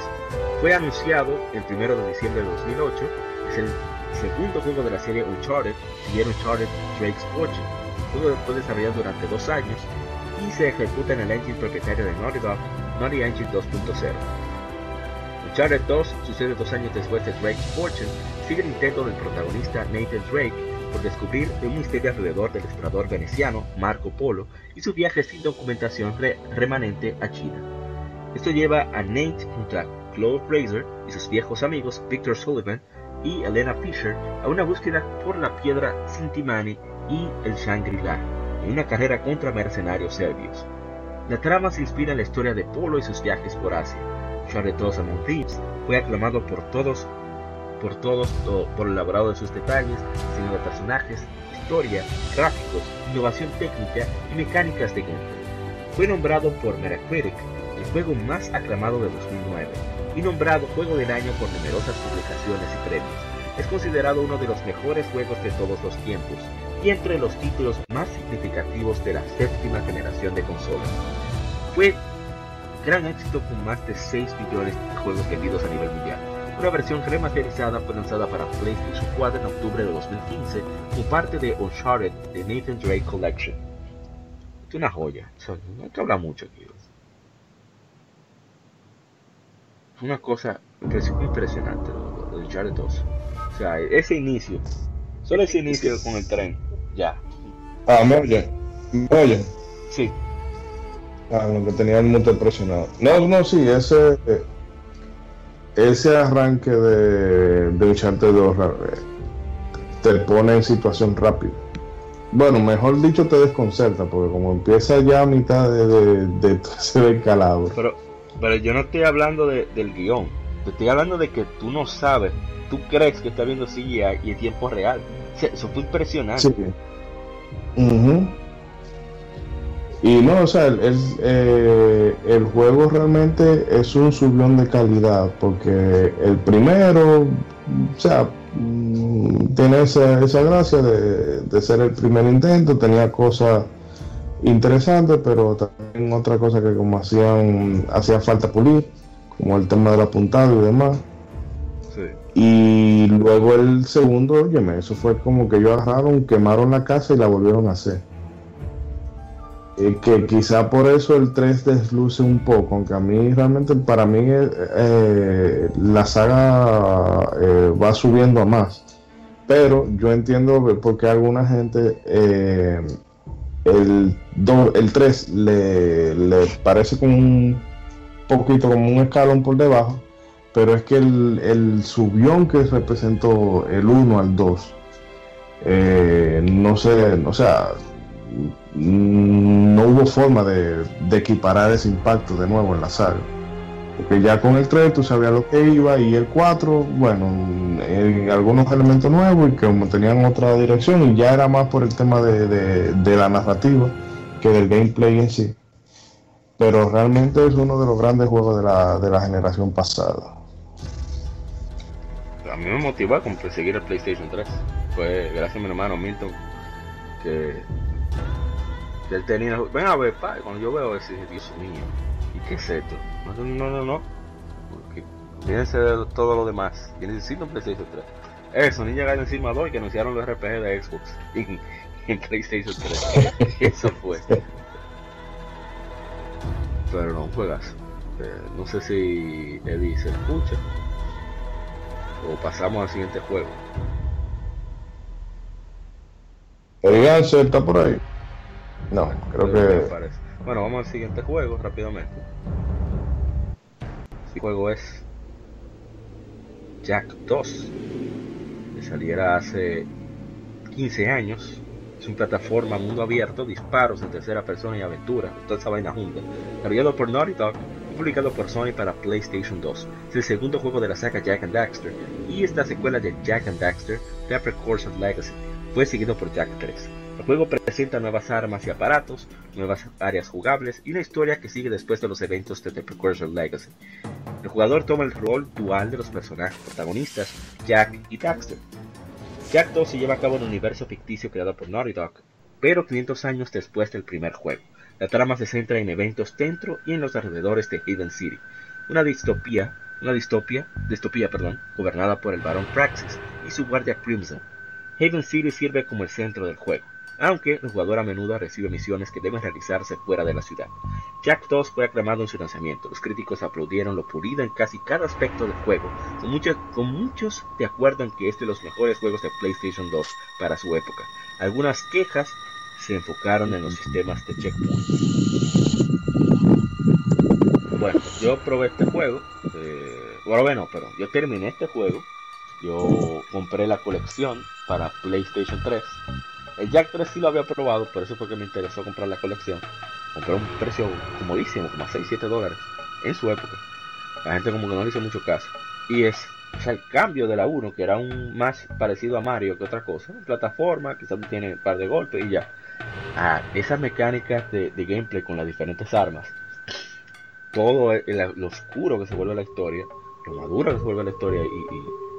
Fue anunciado el 1 de diciembre de 2008, es el segundo juego de la serie Uncharted y el Uncharted Drake's Fortune. Juego fue desarrollado durante dos años y se ejecuta en el engine propietario de Naughty Dog, Naughty Engine 2.0. Uncharted 2 sucede dos años después de Drake's Fortune, sigue el intento del protagonista Nathan Drake por descubrir un misterio alrededor del explorador veneciano Marco Polo y su viaje sin documentación remanente a China. Esto lleva a Nate junto a Claude Fraser y sus viejos amigos Victor Sullivan y Elena Fisher a una búsqueda por la piedra Sintimani y el Shangri-La, en una carrera contra mercenarios serbios. La trama se inspira en la historia de Polo y sus viajes por Asia, 2 Among Thieves fue aclamado por todos, por todos, por el elaborado de sus detalles, diseño de personajes, historia, gráficos, innovación técnica y mecánicas de gameplay. Fue nombrado por Metacritic el juego más aclamado de 2009 y nombrado Juego del Año por numerosas publicaciones y premios. Es considerado uno de los mejores juegos de todos los tiempos y entre los títulos más significativos de la séptima generación de consolas. Fue gran éxito con más de 6 millones de juegos vendidos a nivel mundial. Una versión remasterizada fue lanzada para PlayStation 4 en octubre de 2015 como parte de Uncharted The Nathan Drake Collection. Es una joya, no hay que hablar mucho aquí. Una cosa impresionante de Uncharted 2. O sea, ese inicio, solo ese inicio con el tren, ya. Ah, me oye, me oye. Sí. Ah, lo que tenía el mundo impresionado. No, no, sí, ese ese arranque de, de Uncharted 2 eh, te pone en situación rápida. Bueno, mejor dicho, te desconcerta, porque como empieza ya a mitad de, de, de ese Pero Pero yo no estoy hablando del guion. Te estoy hablando de que tú no sabes. Tú crees que estás viendo CGI y en tiempo real. eso fue impresionante. Sí. Y no, o sea, el, eh, el juego realmente es un subión de calidad, porque el primero, o sea, mm, tiene esa, esa gracia de, de, ser el primer intento, tenía cosas interesantes, pero también otra cosa que como hacían, hacía falta pulir, como el tema del apuntado y demás. Y luego el segundo, óyeme, eso fue como que ellos agarraron, quemaron la casa y la volvieron a hacer. Eh, que quizá por eso el 3 desluce un poco, aunque a mí realmente, para mí, eh, eh, la saga va subiendo a más. Pero yo entiendo por qué alguna gente el, el 3 le, le, parece como un poquito como un escalón por debajo, pero es que el, el subión que representó el 1 al 2, no sé, o sea, no hubo forma de, equiparar ese impacto de nuevo en la saga. Porque ya con el 3 tú sabías lo que iba y el 4, bueno, en algunos elementos nuevos y que tenían otra dirección y ya era más por el tema de, la narrativa que del gameplay en sí. Pero realmente es uno de los grandes juegos de la, de la generación pasada. A mí me motivó a seguir el PlayStation 3. Fue gracias a mi hermano Milton que él tenía, ven a ver, padre, cuando yo veo ese, Dios mío, ¿y qué es esto? No, no, no, no, fíjense de todo lo demás, necesito un PlayStation 3. Eso, Ninja Gaiden encima 2 que anunciaron los RPG de Xbox en, PlayStation 3. Eso fue. Pero no, juegas. Eh, no sé si Eddie se escucha. O pasamos al siguiente juego. Eddie está por ahí. No, creo que. Bueno, vamos al siguiente juego rápidamente. El juego es Jack 2, que saliera hace 15 años. Es una plataforma mundo abierto, disparos en tercera persona y aventura, toda esa vaina junta. Desarrollado por Naughty Dog y publicado por Sony para PlayStation 2. Es el segundo juego de la saga Jack and Daxter y esta secuela de Jack and Daxter, The Precursor Legacy. Fue seguido por Jack 3. El juego presenta nuevas armas y aparatos, nuevas áreas jugables y una historia que sigue después de los eventos de The Precursor Legacy. El jugador toma el rol dual de los personajes protagonistas, Jack y Daxter. Jack 2 se lleva a cabo en un universo ficticio creado por Naughty Dog, pero 500 años después del primer juego. La trama se centra en eventos dentro y en los alrededores de Haven City, una distopía, una distopia, distopía, perdón, gobernada por el Barón Praxis y su guardia Crimson. Haven City sirve como el centro del juego aunque el jugador a menudo recibe misiones que deben realizarse fuera de la ciudad. Jack 2 fue aclamado en su lanzamiento, los críticos aplaudieron lo pulido en casi cada aspecto del juego, con muchos, con muchos de acuerdo en que es de los mejores juegos de PlayStation 2 para su época. Algunas quejas se enfocaron en los sistemas de checkpoint. Bueno, yo probé este juego, eh, bueno, pero yo terminé este juego, yo compré la colección para PlayStation 3 el Jack 3 sí lo había probado, por eso fue que me interesó comprar la colección. Compré un precio comodísimo, como a 6, 7 dólares en su época. La gente como que no le hizo mucho caso. Y es el cambio de la 1, que era un más parecido a Mario que otra cosa. Plataforma, quizás tiene un par de golpes y ya. Ah, esas mecánicas de, gameplay con las diferentes armas. Todo lo oscuro que se vuelve la historia, lo maduro que se vuelve la historia y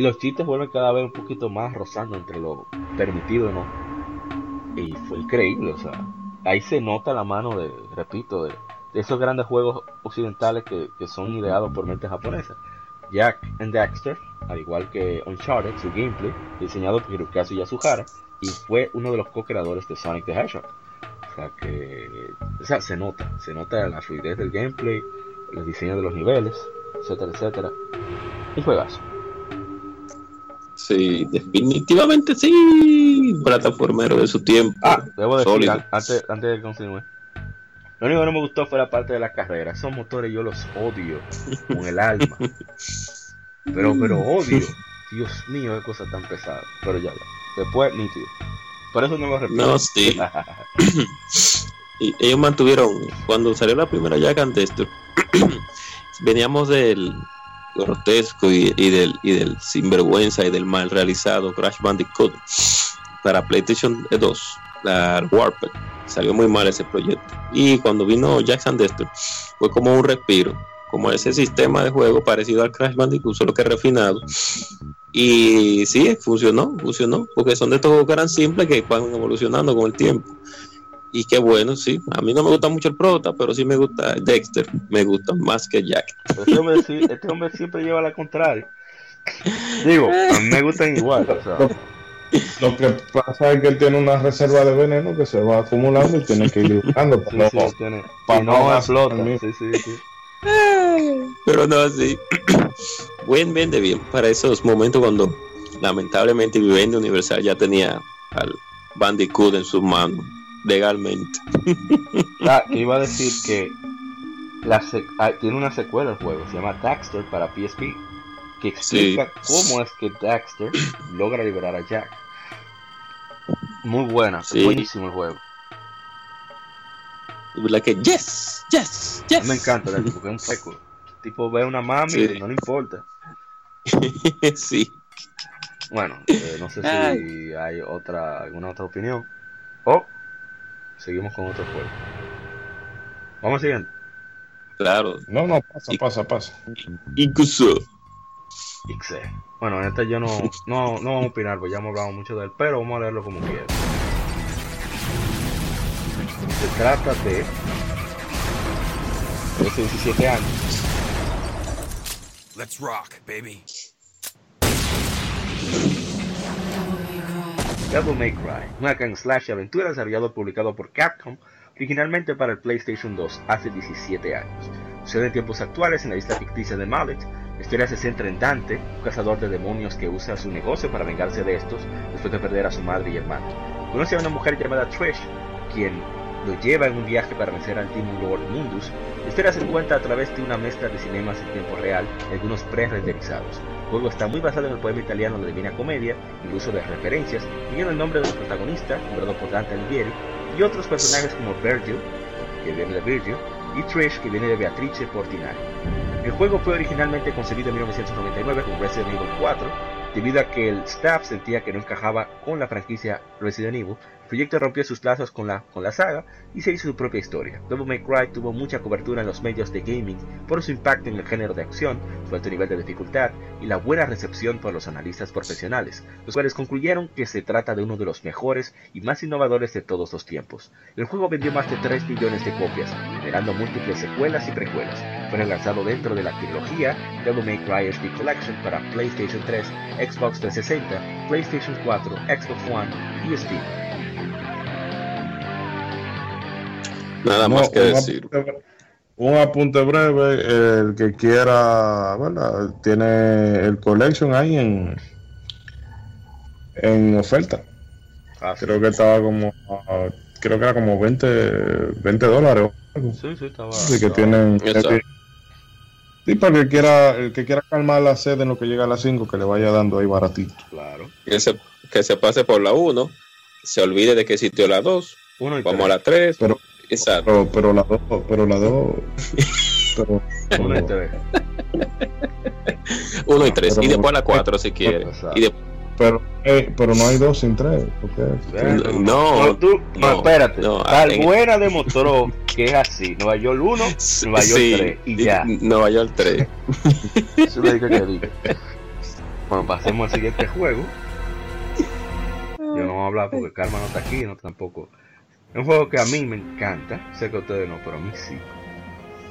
los chistes vuelven cada vez un poquito más rozando entre lo permitido y no. Y fue increíble, o sea, ahí se nota la mano de, repito, de, esos grandes juegos occidentales que, son ideados por mentes japonesas. Jack and Daxter, al igual que Uncharted, su gameplay, diseñado por Hirokazu Yasuhara, y fue uno de los co-creadores de Sonic the Hedgehog. O sea que, o sea, se nota, se nota la fluidez del gameplay, el diseño de los niveles, etcétera, etcétera. Un juegazo. Sí, definitivamente sí. Plataformero de su tiempo. Ah, debo decir, antes, antes de continuar. Lo único que no me gustó fue la parte de la carrera. Esos motores yo los odio con el alma. Pero, pero odio. Dios mío, qué cosa tan pesada. Pero ya, ya. Después, nítido. Por eso no lo repito. No, sí. y ellos mantuvieron, cuando salió la primera Jack and veníamos del grotesco y, del, y del sinvergüenza y del mal realizado Crash Bandicoot para PlayStation 2, la Warped. Salió muy mal ese proyecto. Y cuando vino Jackson Dexter, fue como un respiro, como ese sistema de juego parecido al Crash Bandicoot, solo que refinado. Y sí, funcionó, funcionó, porque son de estos juegos que eran simples que van evolucionando con el tiempo. Y qué bueno, sí. A mí no me gusta mucho el prota, pero sí me gusta Dexter. Me gusta más que Jack. Este hombre, este hombre siempre lleva la contraria. Digo, a mí me gustan igual. Lo que pasa es que él tiene una reserva de veneno que se va acumulando y tiene que ir buscando. Sí, sí, tiene. Para no explota. Sí, sí, sí. Pero no así. Buen, bien de bien. Para esos momentos cuando lamentablemente Vivendi Universal ya tenía al Bandicoot en sus manos legalmente. Ah, que iba a decir que la ah, tiene una secuela el juego, se llama Daxter para PSP, que explica cómo es que Daxter logra liberar a Jack. Muy buena, buenísimo el juego. Like yes, yes, yes. Me encanta porque es un seco. tipo ve a una mami y no le importa. sí. Bueno, eh, no sé si hay otra alguna otra opinión. Oh, seguimos con otro juego. Vamos siguiente. Claro. No, no, pasa, pasa, pasa. Incluso. Ixe. Bueno, en este yo no, no, no vamos a opinar, porque ya hemos hablado mucho de él, pero vamos a leerlo como quiera. Se trata de 17 años. Let's rock, baby. Devil May Cry, un hack slash aventura desarrollado y publicado por Capcom originalmente para el PlayStation 2 hace 17 años. Sucede en tiempos actuales en la isla ficticia de Mallet. La historia se centra en Dante, un cazador de demonios que usa su negocio para vengarse de estos después de perder a su madre y hermano. Conoce a una mujer llamada Trish, quien lo lleva en un viaje para vencer al Demon Lord Mundus. La historia se cuenta a través de una mezcla de cinemas en tiempo real y algunos pre-renderizados. Juego está muy basado en el poema italiano La Divina Comedia y el uso de referencias, teniendo el nombre del protagonista, nombrado por Dante Alighieri, y otros personajes como Virgil, que viene de Virgil, y Trish, que viene de Beatrice Portinari. El juego fue originalmente concebido en 1999 con Resident Evil 4, debido a que el staff sentía que no encajaba con la franquicia Resident Evil proyecto rompió sus lazos con la, con la saga y se hizo su propia historia. Devil May Cry tuvo mucha cobertura en los medios de gaming por su impacto en el género de acción, su alto nivel de dificultad y la buena recepción por los analistas profesionales, los cuales concluyeron que se trata de uno de los mejores y más innovadores de todos los tiempos. El juego vendió más de 3 millones de copias, generando múltiples secuelas y precuelas. Fue lanzado dentro de la trilogía Devil May Cry HD Collection para PlayStation 3, Xbox 360, PlayStation 4, Xbox One y Steam. Nada más que decir. un apunte breve, el que quiera, bueno, tiene el collection ahí en, en oferta. Ah, creo que estaba como, creo que era como 20, 20 dólares. Sí, sí, estaba. que tienen. Sí, para el que quiera, el que quiera calmar la sed en lo que llega a las 5, que le vaya dando ahí baratito. Claro. Que se, que se pase por la 1, se olvide de que existió la 2, vamos a la 3. Pero, Exacto. Pero, la dos, pero la dos. pero, Uno y tres. Uno y tres. y después la cuatro si quiere. Y pero, eh, pero no hay dos sin tres. No, no, tú, no, espérate. No, Tal buena demostró que es así. Nueva York 1, Nueva York 3. Y ya. Nueva York 3. Eso lo que dije. Bueno, pasemos al siguiente juego. Yo no voy a hablar porque Karma no está aquí, no tampoco. Es un juego que a mí me encanta, sé que a ustedes no, pero a mí sí.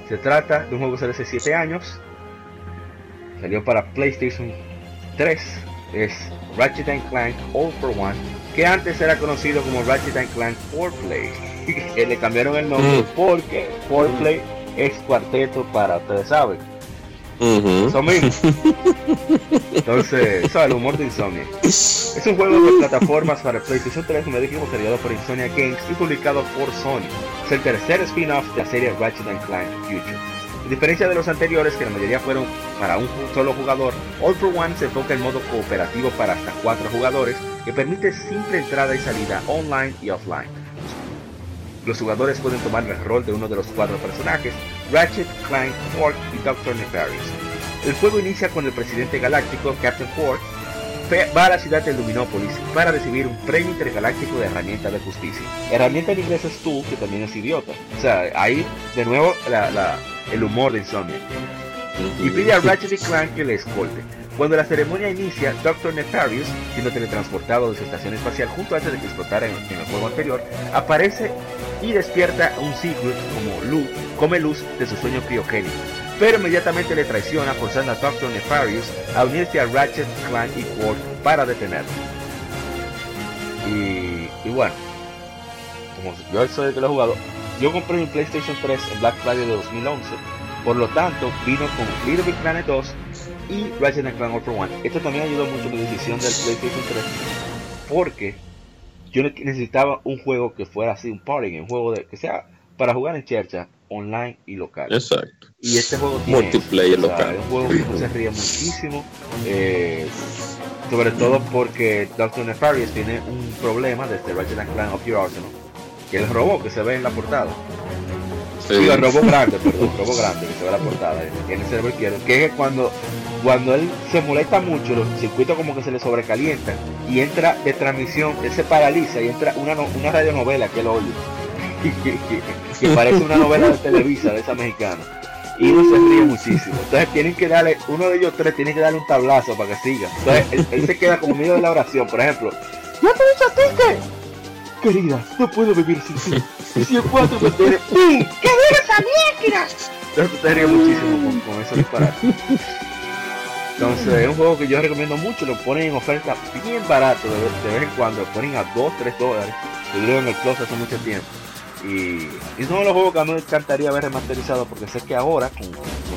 Se trata de un juego que salió hace 7 años, salió para PlayStation 3, es Ratchet Clank All for One, que antes era conocido como Ratchet Clank 4Play. Le cambiaron el nombre mm. porque 4Play es cuarteto para, ustedes saben, Entonces, eso es el humor de Insomnia. Es un juego de plataformas para PlayStation 3, como dijimos, desarrollado por Insomnia Games y publicado por Sony. Es el tercer spin-off de la serie Ratchet Clank Future. A diferencia de los anteriores, que la mayoría fueron para un solo jugador, All for One se enfoca en modo cooperativo para hasta cuatro jugadores, que permite simple entrada y salida online y offline. Los jugadores pueden tomar el rol de uno de los cuatro personajes, Ratchet, Clank, Fork y Dr. Nefarious. El juego inicia con el presidente galáctico, Captain Fork, va a la ciudad de Luminópolis para recibir un premio intergaláctico de herramienta de justicia. Herramienta en inglés es tú, que también es idiota. O sea, ahí de nuevo el humor de Insomnia. Y pide a Ratchet y Clank que le escolte. Cuando la ceremonia inicia, Dr. Nefarious, siendo teletransportado de su estación espacial justo antes de que explotara en, el juego anterior, aparece y despierta a un Sigurd como luz, come luz de su sueño criogénico pero inmediatamente le traiciona forzando a Dr. Nefarious a unirse a Ratchet, Clank y Quark para detenerlo. Y, bueno, como yo soy el que lo he jugado, yo compré mi PlayStation 3 en Black Friday de 2011, por lo tanto vino con Little Big Planet 2 y Ratchet Clank All for One. Esto también ayudó mucho mi decisión del PlayStation 3 porque yo necesitaba un juego que fuera así, un party, un juego de, que sea para jugar en chercha online y local. Exacto. Y este juego tiene multiplayer local. Es un juego que se ríe muchísimo. Eh, sobre todo porque Dr. Nefarious tiene un problema desde Ratchet Clank of Your Arsenal. Que el robot que se ve en la portada. Sí. grande, perdón, robot grande que se ve la portada, tiene el cerebro izquierdo, que es cuando, cuando él se molesta mucho, los circuitos como que se le sobrecalientan y entra de transmisión, él se paraliza y entra una, una radionovela que él oye que parece una novela de Televisa, de esa mexicana. Y uno se ríe muchísimo. Entonces tienen que darle, uno de ellos tres tiene que darle un tablazo para que siga. Entonces él, se queda como medio de la oración. Por ejemplo, ¿ya te dicho a ti que? Querida, no puedo vivir sin ti. Y si el cuatro me tiene, ¡Pum! ¡Que diga esa máquina! Ríe muchísimo con, con eso Entonces es un juego que yo recomiendo mucho, lo ponen en oferta bien barato de, vez en cuando, lo ponen a 2, 3 dólares. Lo en el closet hace mucho tiempo. Y, y son los juegos que a mí me encantaría ver remasterizado porque sé que ahora, con,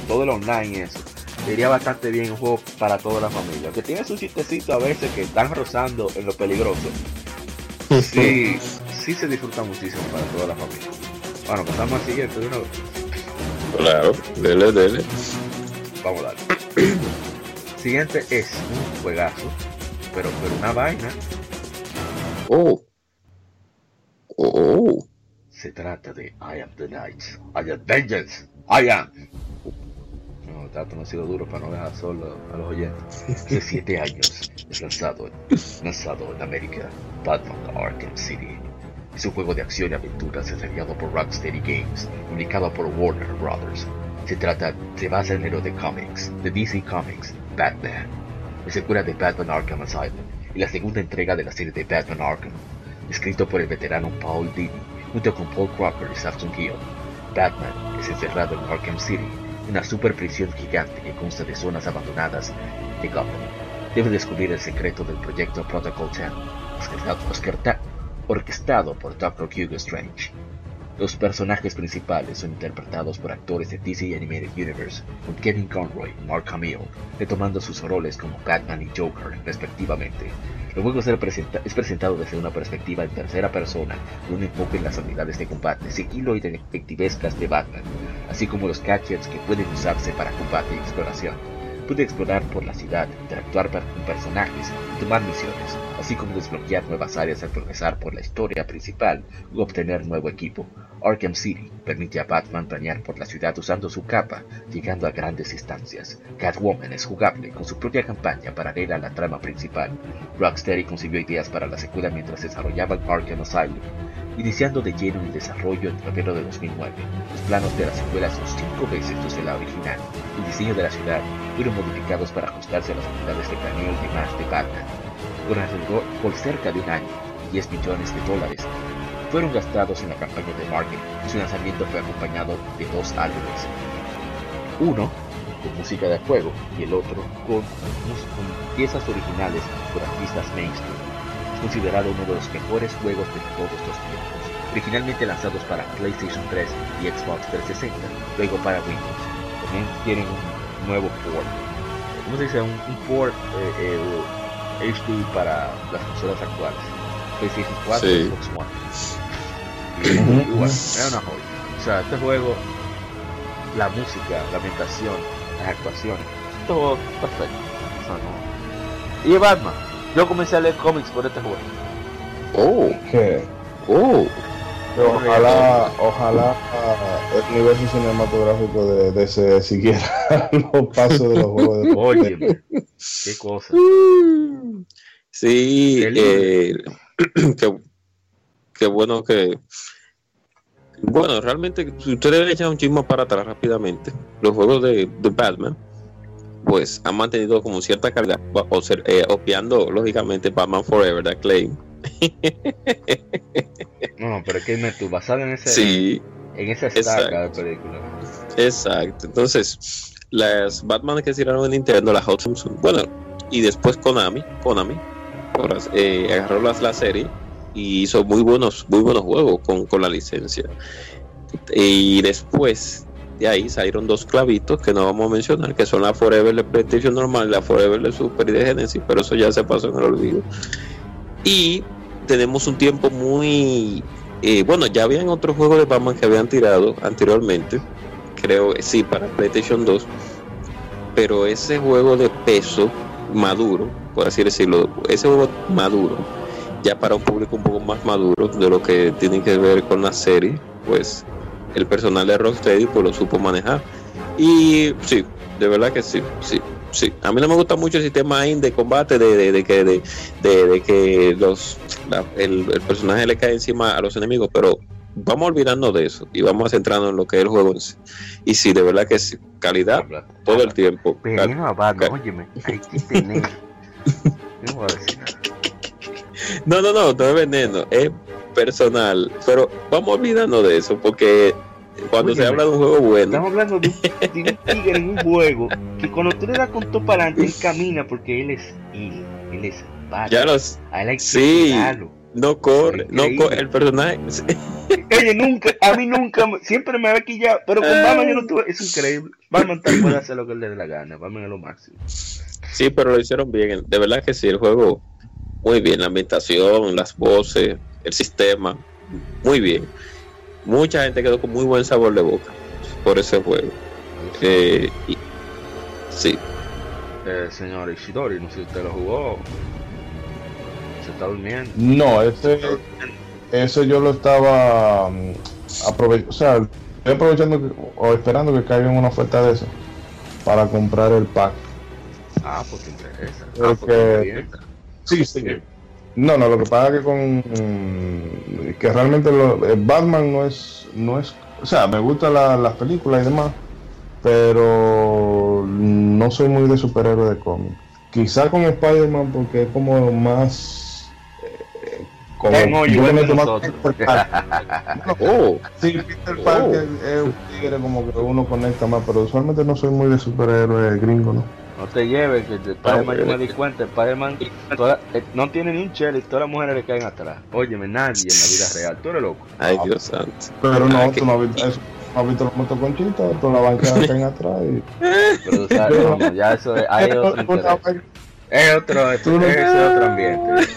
todo el online y eso, sería bastante bien un juego para toda la familia. Que tiene su chistecito a veces que están rozando en lo peligroso. Sí, sí se disfruta muchísimo para toda la familia. Bueno, pasamos al siguiente de una Claro, dele, dele. Vamos a darle. siguiente es un juegazo, pero, pero una vaina. Oh. Oh. Se trata de I am the Night, I am vengeance, I am. No, tanto no ha sido duro para no dejar solo a los oyentes. Hace siete años es lanzado, lanzado en América Batman Arkham City. Es un juego de acción y aventura desarrollado por Rocksteady Games, publicado por Warner Brothers. Se trata, se basa en el de cómics, de DC Comics, Batman. Es secuela de Batman Arkham Asylum y la segunda entrega de la serie de Batman Arkham, escrito por el veterano Paul Dini junto con Paul Crocker y Safton Gill. Batman es encerrado en Arkham City, una super prisión gigante que consta de zonas abandonadas de Gotham. Debe descubrir el secreto del proyecto Protocol 10, orquestado por Dr. Hugo Strange. Los personajes principales son interpretados por actores de DC Animated Universe, con Kevin Conroy y Mark Hamill, retomando sus roles como Batman y Joker, respectivamente, el juego es presentado desde una perspectiva en tercera persona, con un enfoque en las habilidades de combate, sigilo y detectivescas de Batman, así como los gadgets que pueden usarse para combate y exploración. Puede explorar por la ciudad, interactuar con personajes y tomar misiones, así como desbloquear nuevas áreas al progresar por la historia principal u obtener nuevo equipo. Arkham City permite a Batman planear por la ciudad usando su capa, llegando a grandes distancias. Catwoman es jugable con su propia campaña paralela a la trama principal. Rocksteady concibió ideas para la secuela mientras desarrollaba Arkham Asylum, iniciando de lleno el desarrollo en febrero de 2009. Los planos de la secuela son cinco veces los de la original. El diseño de la ciudad fueron modificados para ajustarse a las unidades de planeo y demás de Batman. Por, cerca de un año, 10 millones de dólares fueron gastados en la campaña de marketing su lanzamiento fue acompañado de dos álbumes. Uno con música de juego y el otro con, piezas originales por artistas mainstream. Es considerado uno de los mejores juegos de todos los tiempos, originalmente lanzados para PlayStation 3 y Xbox 360, luego para Windows. También tienen un nuevo port, ¿cómo se dice? Un, port HD eh, para las consolas actuales, PlayStation 4 y Xbox One bueno, es una joya. O sea, este juego, la música, la ambientación, las actuaciones, todo perfecto. Y Batman, yo comencé a leer cómics por este juego. Oh, ¿qué? Oh. ojalá, ojalá el universo cinematográfico de, de ese siguiera los pasos de los juegos de Oye, qué cosa. Sí, eh, qué, bueno que. Bueno, realmente, si ustedes le echan un chismo para atrás rápidamente, los juegos de, de Batman, pues han mantenido como cierta calidad, o ser, eh, obviando lógicamente Batman Forever de Acclaim. no, pero es que tú basado en ese. Sí en esa estaca de película. Exacto. Entonces, las Batman que tiraron en Nintendo, la Hot bueno, y después Konami, Konami, eh, agarró la, serie y hizo muy buenos, muy buenos juegos con, con la licencia. Y después de ahí salieron dos clavitos que no vamos a mencionar, que son la Forever de PlayStation normal, la Forever de Super y de Genesis, pero eso ya se pasó en el olvido. Y tenemos un tiempo muy eh, bueno, ya habían otros juegos de Batman que habían tirado anteriormente, creo, sí, para PlayStation 2, pero ese juego de peso maduro, por así decirlo, ese juego maduro, ya para un público un poco más maduro de lo que tiene que ver con la serie, pues el personal de Rocksteady pues lo supo manejar. Y sí, de verdad que sí, sí. Sí, a mí no me gusta mucho el sistema de combate de, de, que, de, que los el, personaje le cae encima a los enemigos, pero vamos olvidando de eso y vamos a centrarnos en lo que es el juego en sí. Y sí, de verdad que sí, calidad todo el tiempo. No, no, no, no es veneno, es personal. Pero vamos olvidando de eso porque cuando se habla de un juego bueno. Estamos hablando de un, tigre en un juego que cuando tú le das con todo para adelante, él camina porque él es él, él es Ya los, sí, no corre, no corre, el personaje. Oye, nunca, a mí nunca, siempre me va aquí ya, pero con Batman yo no tuve, es increíble. Batman tal puede hacer lo que él le dé la gana, Batman es lo máximo. Sí, pero lo hicieron bien, de verdad que sí, el juego muy bien, la ambientación, las voces, el sistema, muy bien mucha gente quedó con muy buen sabor de boca por ese juego. Eh, sí. Eh, señor Ishidori, no sé si usted lo jugó. Se está durmiendo. No, ese, ese yo lo estaba um, aprovechando, o sea, estoy aprovechando o esperando que caiga una oferta de eso para comprar el pack. Ah, pues te interesa. Ah, pues sí, sí. No, no, lo que pasa es que con que realmente lo, eh, Batman no es, no es, o sea, me gustan las películas y demás, pero no soy muy de superhéroe de cómic. Quizá con Spider-Man porque es como más como yo me más oh. sí, Peter Parker oh. es un tigre como que uno conecta más, pero usualmente no soy muy de superhéroe gringo, ¿no? No te lleves, que Spider-Man yo me di cuenta, Spider-Man eh, no tiene ni un chel y todas las mujeres le caen atrás. Óyeme, nadie en la vida real, tú eres loco. Ay, Dios santo. Pero no, tú no has visto eso. No has visto los motoconchitos, toda la banca caen atrás y... Pero tú sabes, no, ya eso es, hay otro Es otro, es, otro ambiente.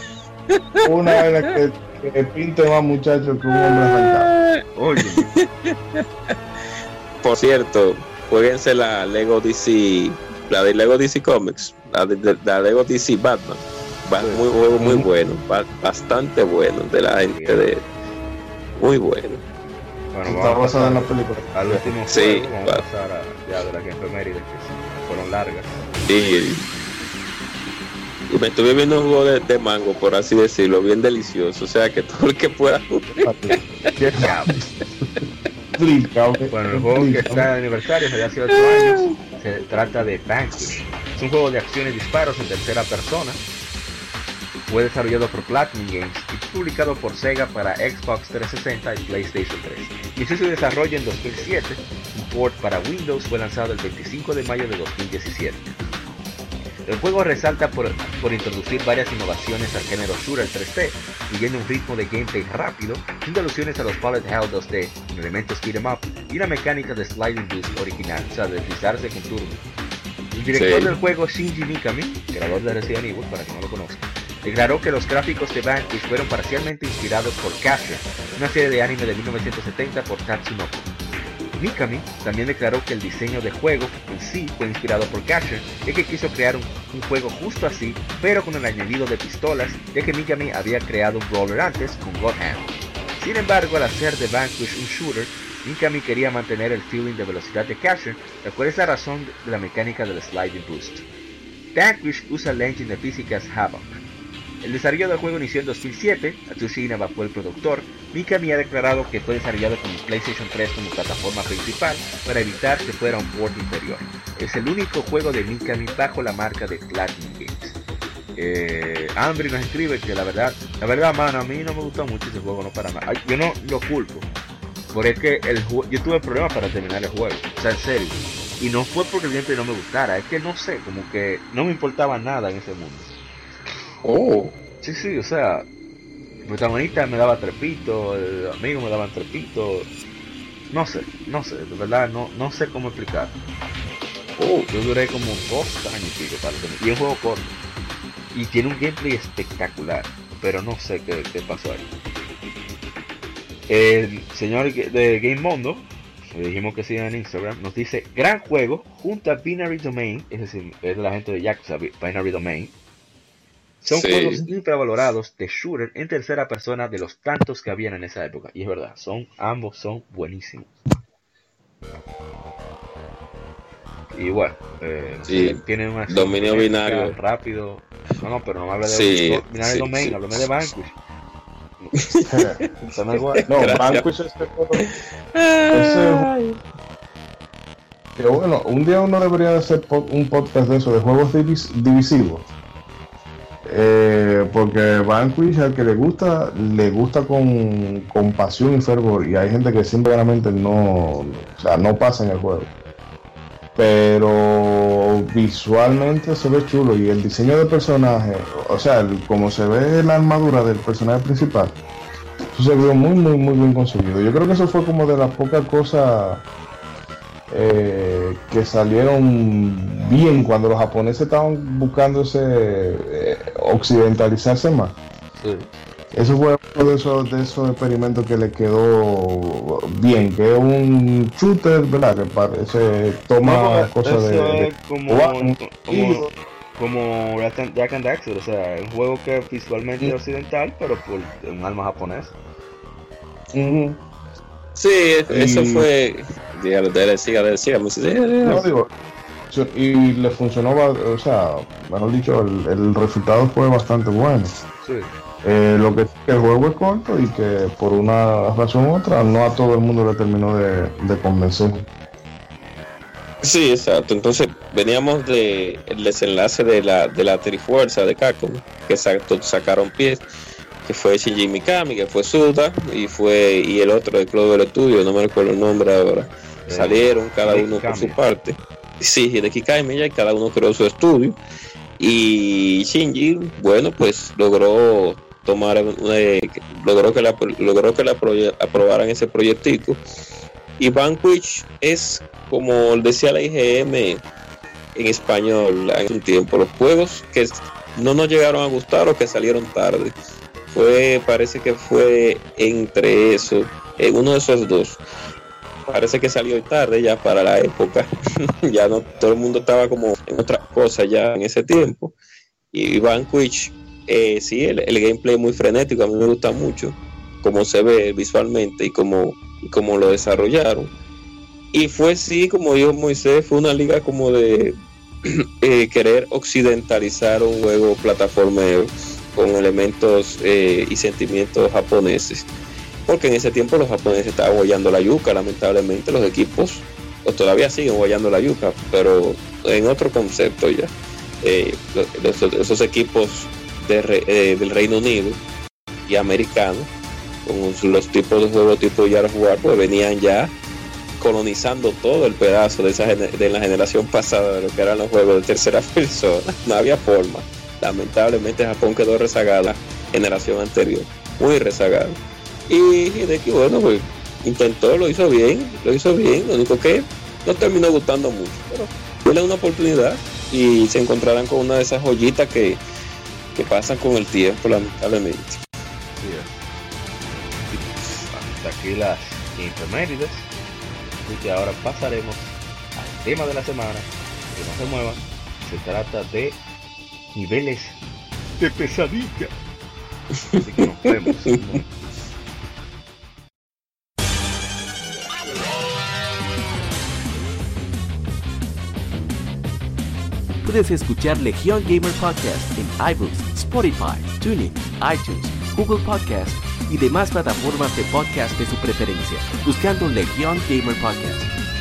Una vez que, que pinte más muchachos que un hombre arrancado. Oye. Por cierto, jueguense la Lego DC la de Lego DC Comics, la de, la Lego DC Batman, va, muy, juego muy bueno, bastante bueno de la gente de muy bueno. Bueno, está basada en la película. Al último sí, vamos a pasar a, ya de las que fueron largas. Sí. Me estuve viendo un juego de, mango, por así decirlo, bien delicioso. O sea que todo el que pueda jugar. bueno, el juego que está de aniversario, hace 8 años, se trata de Vanquish. Es un juego de acción y disparos en tercera persona. Fue desarrollado por Platinum Games y publicado por Sega para Xbox 360 y PlayStation 3. Inició su desarrollo en 2007. Un port para Windows fue lanzado el 25 de mayo de 2017. El juego resalta por, introducir varias innovaciones al género shooter 3D, siguiendo un ritmo de gameplay rápido, sin alusiones a los Bullet Hell 2D, elementos beat em up y una mecánica de sliding boost original, o sea, deslizarse con turbo. El director del juego, Shinji Mikami, creador de Resident Evil, para quien no lo conozca, declaró que los gráficos de Vanquish fueron parcialmente inspirados por Casher, una serie de anime de 1970 por Tatsunoko. Mikami también declaró que el diseño de juego en sí fue inspirado por Catcher, ya que quiso crear un, juego justo así, pero con el añadido de pistolas, ya que Mikami había creado un brawler antes con God Sin embargo, al hacer de Vanquish un shooter, Mikami quería mantener el feeling de velocidad de Casher, la cual es la razón de la mecánica del Sliding Boost. Vanquish usa el engine de físicas Havoc. El desarrollo del juego inició en 2007, Atsushi Inaba el productor, Mikami ha declarado que fue desarrollado con PlayStation 3 como plataforma principal para evitar que fuera un port inferior. Es el único juego de Mikami bajo la marca de Platinum Games. Eh, Ambry nos escribe que la verdad, la verdad, mano, a mí no me gustó mucho ese juego, no para nada. Yo no lo culpo, porque es que el yo tuve problemas para terminar el juego, o sea, en serio. Y no fue porque el gameplay no me gustara, es que no sé, como que no me importaba nada en ese mundo. Oh. Sí, sí, o sea, el protagonista me daba trepito, el amigo me daba trepito. No sé, no sé, de verdad no, no sé cómo explicar. Oh, yo duré como dos años y para. Y es un juego corto y tiene un gameplay espectacular, pero no sé qué, pasó ahí. El señor de Game Mondo, le dijimos que siga en Instagram, nos dice, gran juego, junto a Binary Domain, es decir, es la gente de Yakuza, Binary Domain, son juegos infravalorados de shooter en tercera persona de los tantos que habían en esa época. Y es verdad, son ambos son buenísimos. Y bueno, eh, sí, tienen un dominio binario rápido. No, no, pero no me hable de sí, binario sí, domain, sí. de Vanquish. no, Vanquish es ese, que bueno, un día uno debería hacer un podcast de eso, de juegos divisivos. Eh, porque Vanquish al que le gusta, le gusta con, con pasión y fervor. Y hay gente que simplemente no, o sea, no pasa en el juego pero visualmente se ve chulo y el diseño del personaje, o sea, como se ve la armadura del personaje principal, eso se vio muy, muy, muy bien conseguido. Yo creo que eso fue como de las pocas cosas eh, que salieron bien cuando los japoneses estaban buscando eh, occidentalizarse más. Eso fue uno de esos, de esos experimentos que le quedó bien, que es un shooter, ¿verdad? Que parece, toma cosas de, como, como, como Jack and Daxter, o sea, un juego que visualmente es occidental, pero por un alma japonesa. Sí, eso fue. Dígale, dale, sígale, sígale. No, digo, y le funcionó, o sea, mejor dicho, el, el resultado fue bastante bueno. Sí. Eh, lo que es que el juego es corto y que por una razón u otra no a todo el mundo le terminó de, convencer. Sí, exacto. Entonces veníamos del desenlace de la, de la Trifuerza de Capcom, que sacaron pies, que fue Shinji Mikami, que fue Suda, y fue y el otro de Clover Studio, no me recuerdo el nombre ahora. Eh, Salieron cada uno por su parte. Sí, de Kikami ya cada uno creó su estudio. Y Shinji, bueno, pues logró tomar eh, logró que la logró que la aprobaran ese proyectico y Vanquish es como decía la IGM en español en un tiempo los juegos que no nos llegaron a gustar o que salieron tarde fue parece que fue entre eso en uno de esos dos. Parece que salió tarde ya para la época. Ya no todo el mundo estaba como en otra cosa ya en ese tiempo. Y Vanquish eh, sí, el, gameplay es muy frenético, a mí me gusta mucho cómo se ve visualmente y cómo, cómo lo desarrollaron. Y fue sí, como dijo Moisés, fue una liga como de eh, querer occidentalizar un juego plataformero con elementos eh, y sentimientos japoneses. Porque en ese tiempo los japoneses estaban guayando la yuca, lamentablemente los equipos o todavía siguen guayando la yuca, pero en otro concepto ya. esos equipos eh, del Reino Unido y americano, con los tipos de juego tipo ya jugar, pues venían ya colonizando todo el pedazo de, esa de la generación pasada de lo que eran los juegos de tercera persona. No había forma. Lamentablemente Japón quedó rezagada generación anterior, muy rezagada. Y de que bueno, pues intentó, lo hizo bien, lo hizo bien, lo único que no terminó gustando mucho, pero fue una oportunidad y se encontrarán con una de esas joyitas que que pasan con el tiempo, lamentablemente. Hasta aquí las intermedias. Así que ahora pasaremos al tema de la semana. Que no se muevan. Se trata de niveles de pesadilla. Así que nos vemos. Puedes escuchar Legión Gamer Podcast en iBooks, Spotify, TuneIn, iTunes, Google Podcast y demás plataformas de podcast de su preferencia, buscando Legión Gamer Podcast.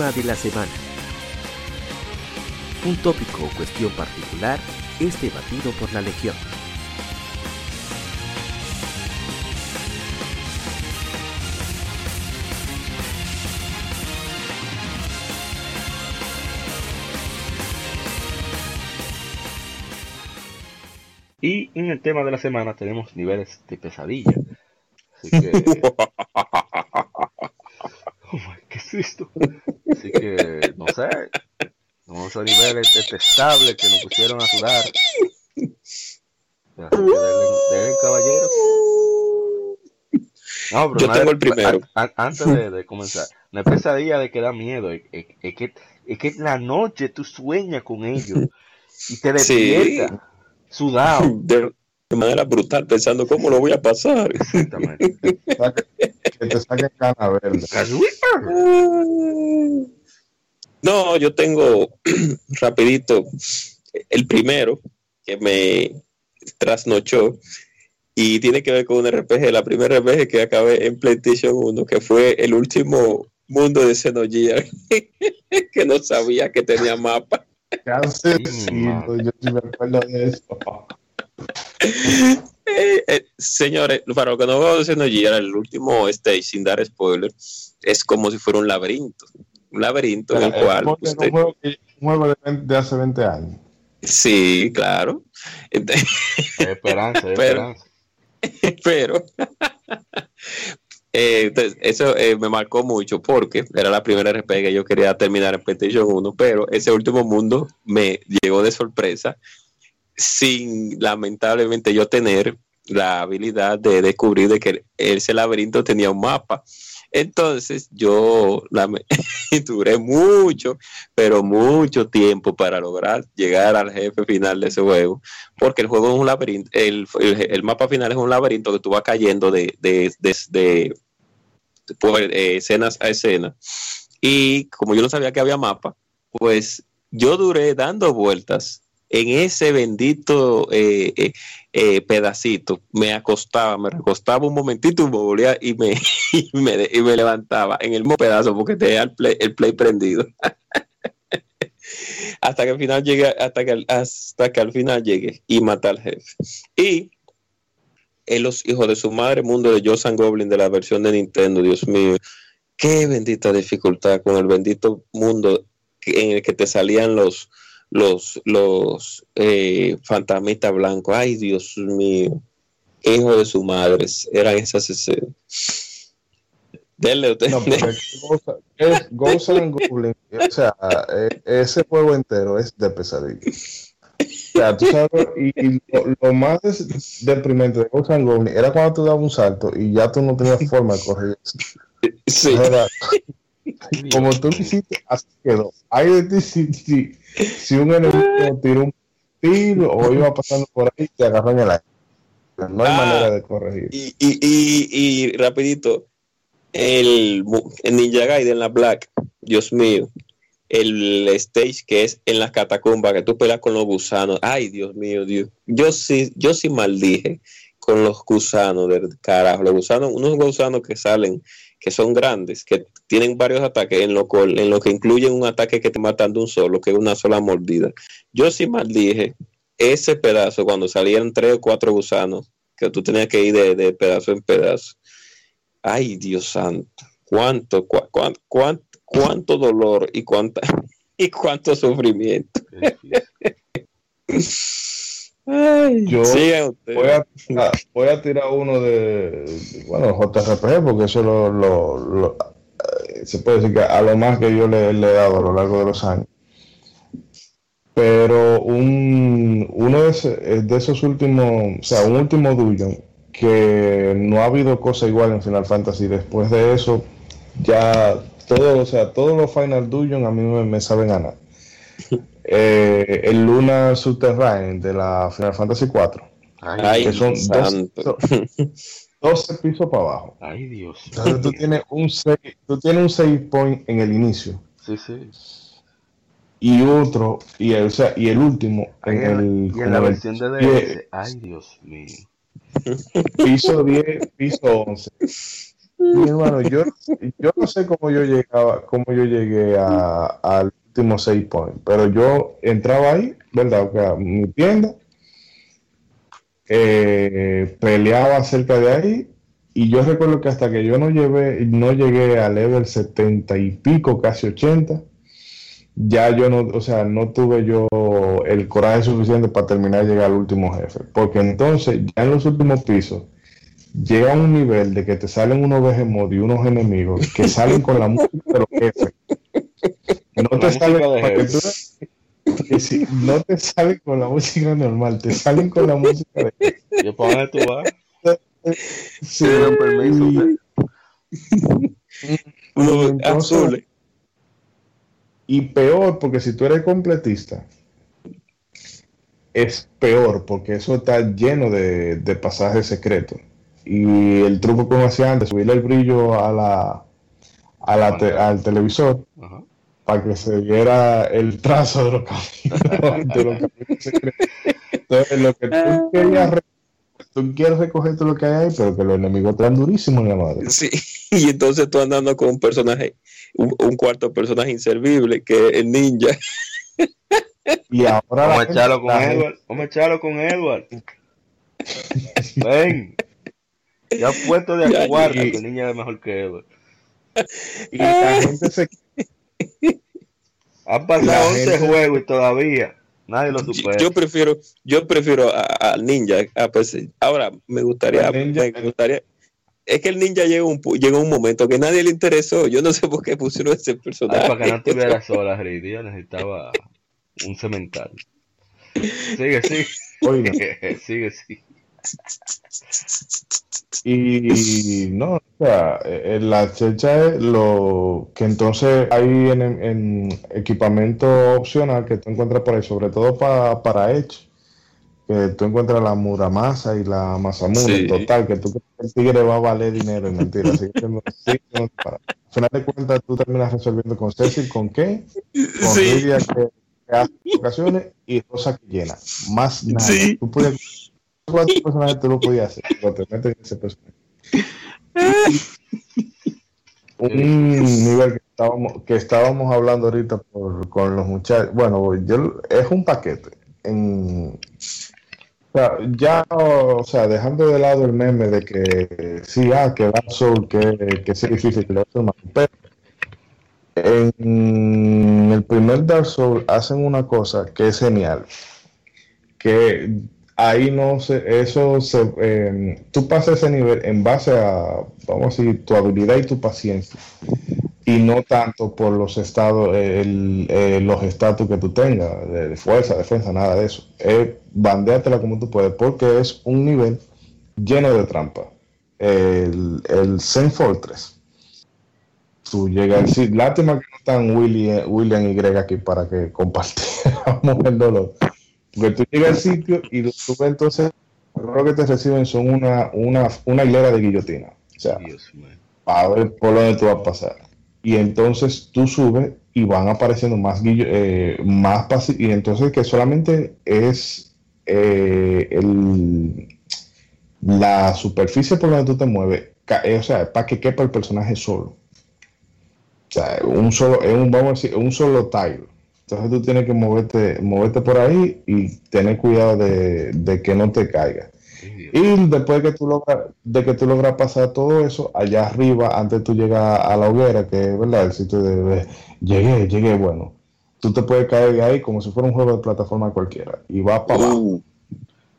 Tema de la semana. Un tópico o cuestión particular es debatido por la Legión. Y en el tema de la semana tenemos niveles de pesadilla. Así que... oh ¿Qué es esto? Así que, no sé, unos niveles detestables que nos pusieron a sudar. Deben, caballero. No, Yo tengo el primero. antes de, comenzar, una pesadilla de que da miedo. Es, que, es que en la noche tú sueñas con ellos y te despiertas sudado. De, manera brutal, pensando cómo lo voy a pasar. Exactamente. que te saquen cana verde. No, yo tengo rapidito el primero que me trasnochó y tiene que ver con un RPG, la primera RPG que acabé en PlayStation 1, que fue el último mundo de Xenogear, que no sabía que tenía mapa. yo sí me acuerdo de eso. Eh, eh, señores, para lo que no veo de Xenogear, el último stage, sin dar spoiler, es como si fuera un laberinto un laberinto en el cual. un juego, de, hace 20 años. Sí, claro. esperanza, pero, Pero, eh, eso eh, me marcó mucho porque era la primera RPG que yo quería terminar en PlayStation 1, pero ese último mundo me llegó de sorpresa sin lamentablemente yo tener la habilidad de descubrir de que ese laberinto tenía un mapa. Entonces yo duré mucho, pero mucho tiempo para lograr llegar al jefe final de ese juego, porque el juego es un laberinto, el, el, mapa final es un laberinto que tú vas cayendo de, de, de, eh, escenas a escena. Y como yo no sabía que había mapa, pues yo duré dando vueltas en ese bendito eh, eh, eh, pedacito. Me acostaba, me recostaba un momentito y me y me, levantaba en el mismo pedazo porque tenía el play, el play prendido. hasta que al final llegue, hasta que, hasta que al final llegue y mata al jefe. Y en los hijos de su madre, mundo de Josan Goblin de la versión de Nintendo, Dios mío, qué bendita dificultad con el bendito mundo en el que te salían los, los, los eh, fantasmitas blancos. Ay, Dios mío, hijo de su madre, eran esas escenas. Denle usted. No, es Ghost and Goblin. O sea, eh, ese juego entero es de pesadilla. O sea, tú sabes, y, lo, más deprimente de Ghost and Goblin era cuando tú dabas un salto y ya tú no tenías forma de correr. Sí. como tú lo hiciste, así quedó. Hay de ti si, si un enemigo tiró un tiro o iba pasando por ahí, te agarró en el aire. No hay ah, manera de corregir. Y, y, y, y rapidito, el, el, Ninja Gaiden, la Black, Dios mío, el stage que es en las catacumbas, que tú peleas con los gusanos. Ay, Dios mío, Dios. Yo sí, yo sí maldije con los gusanos del carajo. Los gusanos, unos gusanos que salen que son grandes, que tienen varios ataques, en lo, en lo que incluyen un ataque que te matan de un solo, que es una sola mordida. Yo sí maldije ese pedazo cuando salían tres o cuatro gusanos, que tú tenías que ir de, pedazo en pedazo. Ay, Dios santo. cuánto, cuánto, dolor y cuánta y cuánto sufrimiento. Yo voy a, tirar uno de, bueno, JRPG, porque eso lo, eh, se puede decir que a lo más que yo le, le, he dado a lo largo de los años. Pero un, uno de, de esos últimos, o sea, un último dungeon que no ha habido cosa igual en Final Fantasy. Después de eso, ya todo, o sea, todos los Final Dungeon a mí me, saben ganar. Eh, el Luna Subterranean de la Final Fantasy 4. Ay, que son 12, pisos para abajo. Ay, Dios. Entonces tú tienes un save, tú tienes un save point en el inicio. Sí, sí. Y otro, y el, o sea, y el último en, el, y en la versión de DS. Ay, Dios mío. Piso 10, piso 11. Mi hermano, yo, yo no sé cómo yo llegaba, cómo yo llegué al último 6 point, pero yo entraba ahí, ¿verdad? O sea, mi tienda, eh, peleaba cerca de ahí, y yo recuerdo que hasta que yo no llevé, no llegué a level 70 y pico, casi 80, ya yo no, o sea, no tuve yo el coraje suficiente para terminar de llegar al último jefe. Porque entonces, ya en los últimos pisos, llega un nivel de que te salen unos behemoth y unos enemigos que salen con la música de los jefes. No te salen no te salen con la música normal, te salen con la música de ¿Y para dónde tú vas? Sí, permiso. Unos azules. Y peor, porque si tú eres completista, es peor, porque eso está lleno de, pasajes secretos. Y el truco que hacía antes, subirle el brillo a la, a la al televisor para que se viera el trazo de los caminos. Entonces, lo que tú querías tú quieres recoger todo lo que hay ahí, pero que los enemigos están durísimos en la madre. Sí, y entonces tú andando con un personaje un, cuarto personaje inservible que es el ninja. Y ahora vamos a echarlo con Edward. Vamos a echarlo con Edward. Ven. Ya puesto de acuerdo que el ninja es mejor que Edward. Y la gente se. Han pasado 11 juegos y todavía nadie lo supera. Yo prefiero, yo prefiero al ninja. Pues, ahora me gustaría, me gustaría, es que el ninja llegó un, llegó un momento que nadie le interesó. Yo no sé por qué pusieron ese personaje. para que no tuviera sola, Rey. Yo necesitaba un cemental. Sigue, sigue. Oye, sigue, sigue. Y no, o sea, eh, la checha es lo que entonces hay en, equipamiento opcional que tú encuentras por ahí, sobre todo para, para Edge que tú encuentras la muramasa y la masamune, total, que tú crees que el tigre va a valer dinero, y mentira. Así que, Al final de cuentas, tú terminas resolviendo con Cecil, con qué, con Lidia que, hace ocasiones y Rosa que llena. Más nada. Sí. Tú cuántos personajes tú lo podías hacer, metes en ese personaje. un nivel que estábamos, que estábamos hablando ahorita por, con los muchachos. Bueno, yo, es un paquete. En, o sea, ya, o sea, dejando de lado el meme de que sí, ah, que Dark Souls, que, que es difícil que lo pero en el primer Dark Souls hacen una cosa que es genial, que ahí no se, eso se, eh, tú pasas ese nivel en base a, vamos a decir, tu habilidad y tu paciencia y no tanto por los estados, eh, los estatus que tú tengas, de, fuerza, defensa, nada de eso. Es bandeátela como tú puedes, porque es un nivel lleno de trampa. El, el Zen Fortress. Tú llegas a decir, lástima que no están William, William y Greg aquí para que compartiéramos el dolor. Porque tú llegas al sitio y tú ves entonces, lo que te reciben son una, una, una hilera de guillotina. O sea, a ver por dónde tú vas a pasar y entonces tú subes y van apareciendo más eh, más y entonces que solamente es eh, el, la superficie por donde tú te mueves, eh, o sea, para que quepa el personaje solo. O sea, un solo, es un, vamos a decir, un solo tile. Entonces tú tienes que moverte, moverte por ahí y tener cuidado de, de que no te caiga. Y después de que tú logras, de que tú logras pasar todo eso, allá arriba, antes de tú llegar a la hoguera, que es verdad, el sitio de, llegué, llegué, bueno, tú te puedes caer de ahí como si fuera un juego de plataforma cualquiera y vas para abajo.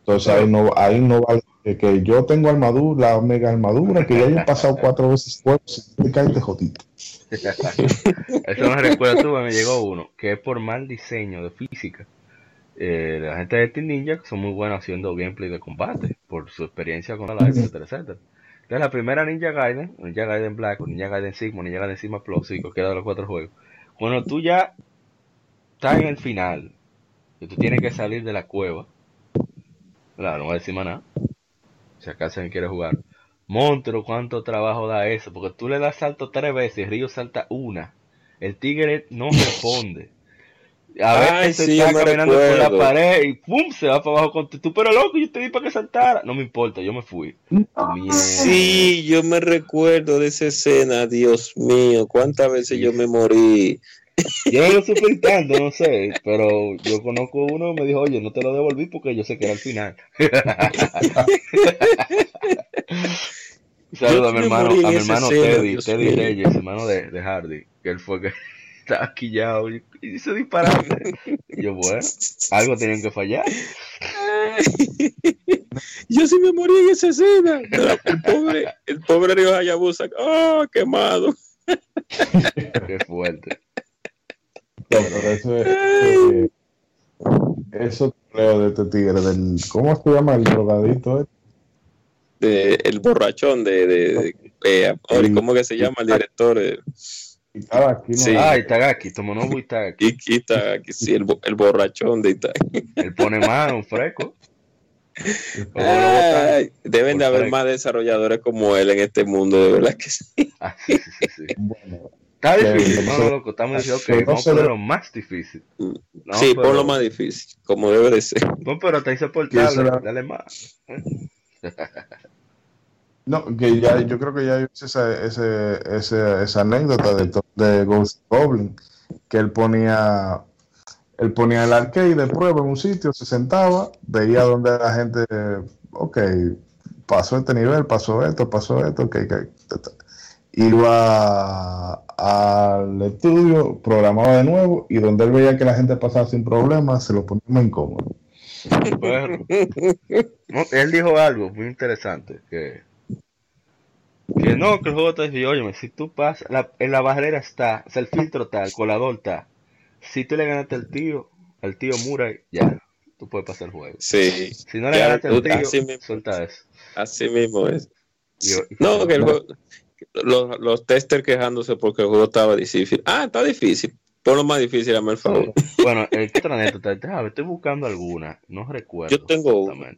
Entonces ahí no, ahí no vale que, yo tengo armadura, la mega armadura, que ya he pasado cuatro veces juegos y te caes de jodito. Eso me recuerda tú, me llegó uno, que es por mal diseño de física. Eh, la gente de Team Ninja son muy buenos haciendo gameplay de combate, por su experiencia con la etcétera, etcétera. Entonces la primera Ninja Gaiden, Ninja Gaiden Black, Ninja Gaiden Sigma, Ninja Gaiden Sigma Plus, y cualquiera de los cuatro juegos. Cuando tú ya estás en el final, y tú tienes que salir de la cueva, claro, no voy a decir más nada, si acaso alguien quiere jugar. Montro, cuánto trabajo da eso, porque tú le das salto tres veces, Río salta una. El tigre no responde. A veces está caminando por la pared y ¡pum! se va para abajo con tú, pero loco, yo te di para que saltara. No me importa, yo me fui. Sí, yo me recuerdo de esa escena, Dios mío, cuántas veces yo me morí. Yo no lo supe tanto, no sé, pero yo conozco uno me dijo, oye, no te lo devolví porque yo sé que era el final. Saludos a mi hermano, a mi hermano Teddy, Teddy Reyes, hermano de, de Hardy, que él fue que estaba quillado y, y se dispararon. Y yo, bueno, algo tenían que fallar. yo sí me morí en esa escena. El pobre, el pobre Río Hayabusa, ¡oh, quemado! Qué fuerte. Pero eso es, eh, eso creo de este tigre, del, ¿cómo se llama el drogadito? De, el borrachón de, de, de eh, ¿cómo que se llama el director? Itagaki, ¿no? Sí. Ah, Itagaki, Tomonobu Itagaki. Itagaki, sí, el, el borrachón de Itagaki. Él pone un fresco. Ay, deben de haber más desarrolladores como él en este mundo, de verdad que sí. Ah, sí, sí, sí. Bueno, Está difícil, no, loco, estamos diciendo que vamos a poner lo más difícil. No, sí, pero... por lo más difícil, como debe de ser. No, pero está insoportable, dale más. No, que ya, yo creo que ya hice esa, ese, esa anécdota de, de Ghost Goblin, que él ponía, él ponía el arcade de prueba en un sitio, se sentaba, veía donde la gente, ok, pasó este nivel, pasó esto, pasó esto, ok, okay iba al estudio, programaba de nuevo y donde él veía que la gente pasaba sin problemas, se lo ponía muy incómodo. él dijo algo muy interesante, que que no, que el juego te dice, oye, si tú pasas, en la barrera está, o sea, el filtro está, el colador está. Si tú le ganaste al tío, al tío Murray, ya, tú puedes pasar el juego. Sí. Si no le ganaste al tío, así mismo, suelta eso. Así mismo es. no, que el juego, los, los testers quejándose porque el juego estaba difícil. Ah, está difícil. Por lo más difícil, a el favor. Bueno, el anécdota, estoy buscando alguna, no recuerdo. Yo tengo una.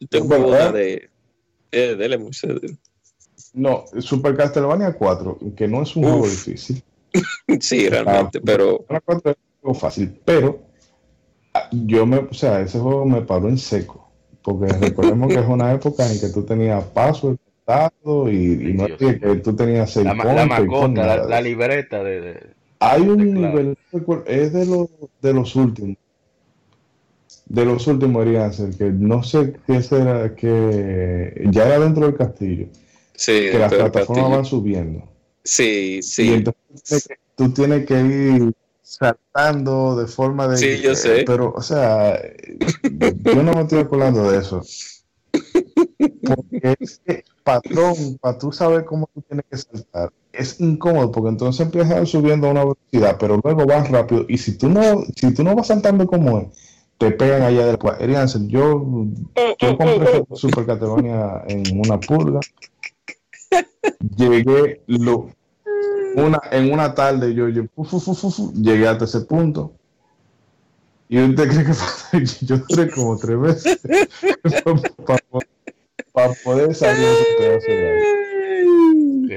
Yo tengo una de. Eh, dele mucho. No, Super Castlevania 4, que no es un juego difícil. sí, realmente, ah, pero. 4 es un juego fácil, pero ah, yo me, o sea, ese juego me paró en seco. Porque recordemos que es una época en que tú tenías password y, y no es que tú tenías seis la, la mascota, la, libreta de, hay un nivel es de los de los últimos de los últimos debería ser que no sé qué será que ya era dentro del castillo sí, que las plataformas van subiendo. Sí, sí. Y entonces tú tienes que ir saltando de forma de. Sí, yo sé. Pero, o sea, yo no me estoy acordando de eso. Porque ese patrón, para tú saber cómo tú tienes que saltar, es incómodo porque entonces empiezas subiendo a una velocidad, pero luego vas rápido. Y si tú no, si tú no vas saltando como es, te pegan allá después. Yo, yo compré Super Catalonia en una pulga llegué lo, una, en una tarde, yo, yo llegué hasta ese punto. Y usted cree que yo duré como tres veces para, poder salir de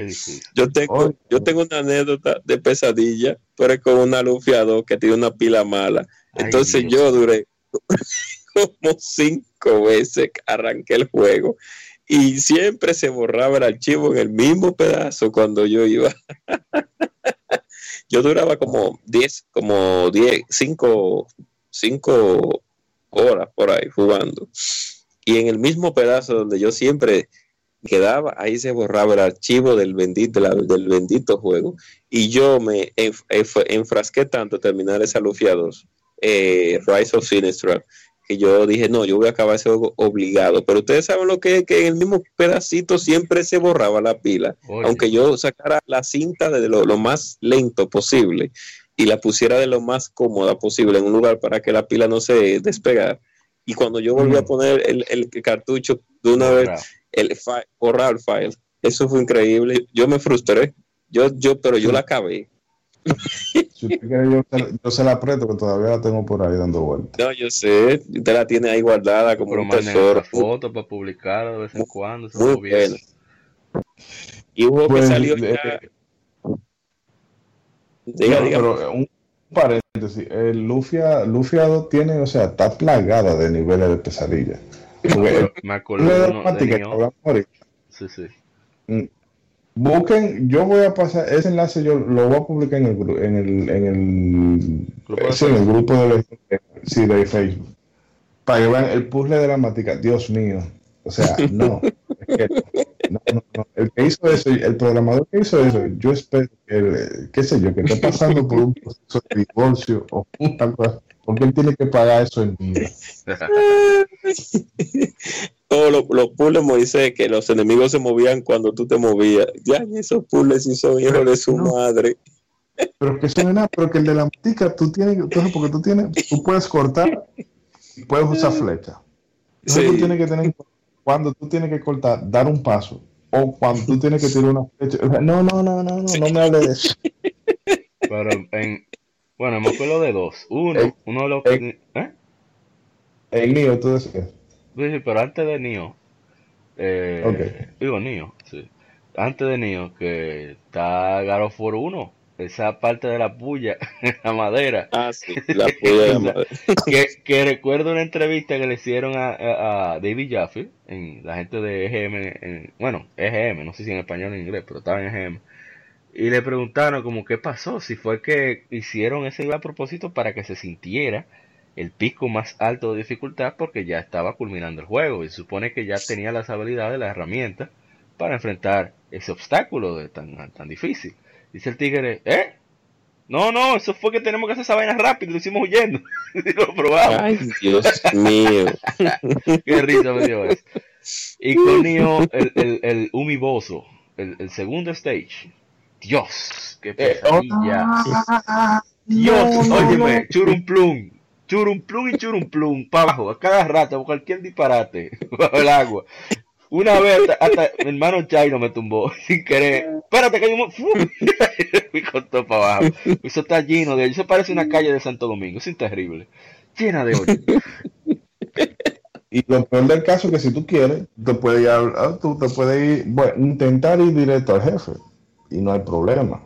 ese Yo tengo, yo tengo una anécdota de pesadilla, pero es con una lufiador que tiene una pila mala. Entonces yo duré como cinco veces que arranqué el juego y siempre se borraba el archivo en el mismo pedazo cuando yo iba. yo duraba como 10, como 10, 5, 5 horas por ahí jugando. Y en el mismo pedazo donde yo siempre quedaba, ahí se borraba el archivo del bendito, del bendito juego. Y yo me enfrasqué tanto a terminar esa Lufia 2, eh, Rise of Sinistral, que yo dije, no, yo voy a acabar ese juego obligado. Pero ustedes saben lo que es, que en el mismo pedacito siempre se borraba la pila, aunque yo sacara la cinta de lo, más lento posible y la pusiera de lo más cómoda posible en un lugar para que la pila no se despegara. Y cuando yo volví a poner el, el cartucho de una vez, el borrar el file. Eso fue increíble. Yo me frustré. Yo, yo, pero yo la acabé. yo, yo, se la aprieto, que todavía la tengo por ahí dando vueltas. No, yo sé. Usted la tiene ahí guardada como un tesoro. foto para publicar de vez en cuando. Muy bueno. Y hubo que pues, salió eh, Diga, diga. Pero un. El Lufia, Lufia 2 tiene, o sea, está plagada de niveles de pesadilla. me acuerdo de Sí, sí. Mm. Busquen, yo voy a pasar ese enlace, yo lo voy a publicar en el, en el, en el, en el grupo de, sí, de Facebook. Para que vean el puzzle de la mática. Dios mío. O sea, no. no, no, no. El que hizo eso, el programador que hizo eso, yo espero que, qué sé yo, que esté pasando por un proceso de divorcio o una cosa porque él tiene que pagar eso en vida. Todos los, los puzzles, Moisés, que los enemigos se movían cuando tú te movías. Ya, esos puzzles sí son hijos de su madre. Pero que eso no es nada, pero que el de la matica, tú tienes, entonces porque tú tienes, tú puedes cortar y puedes usar flecha. Entonces tú tienes que tener, cuando tú tienes que cortar, dar un paso, o cuando tú tienes que tirar una flecha. No, no, no, no, no, no me hables de eso. Pero en, bueno, me acuerdo de dos. Uno, uno de los. ¿eh? El Nio, tú decías. Sí, pero antes de Nio. Eh, Digo Nio, sí. Antes de Nio, que está Garo for 1. Esa parte de la puya, la madera. Ah, sí, la puya de la madera. que, que, recuerdo una entrevista que le hicieron a, a, David Jaffe, en la gente de EGM, en, bueno, EGM, no sé si en español o en inglés, pero estaba en EGM y le preguntaron como qué pasó, si fue que hicieron ese a propósito para que se sintiera el pico más alto de dificultad porque ya estaba culminando el juego y se supone que ya tenía las habilidades, la herramienta para enfrentar ese obstáculo de tan, tan difícil. Dice el tigre, ¿eh? No, no, eso fue que tenemos que hacer esa vaina rápido, lo hicimos huyendo. y lo probamos. Ay, Dios mío. Qué risa me dio eso. Y con el, el, el humiboso, el, el segundo stage, Dios, qué eh, pesadilla. Ah, Dios, no, óyeme, churumplum, churumplum y churumplum, para abajo, a cada rato, cualquier disparate, bajo el agua. Una vez hasta, mi hermano Chaino me tumbó sin querer. Espérate que hay un... y todo para abajo. Eso está lleno de... Eso parece una calle de Santo Domingo. Es terrible. Llena de hoyos. Y lo peor del caso es que si tú quieres, te puedes tú te puedes ir, bueno, intentar ir directo al jefe y no hay problema.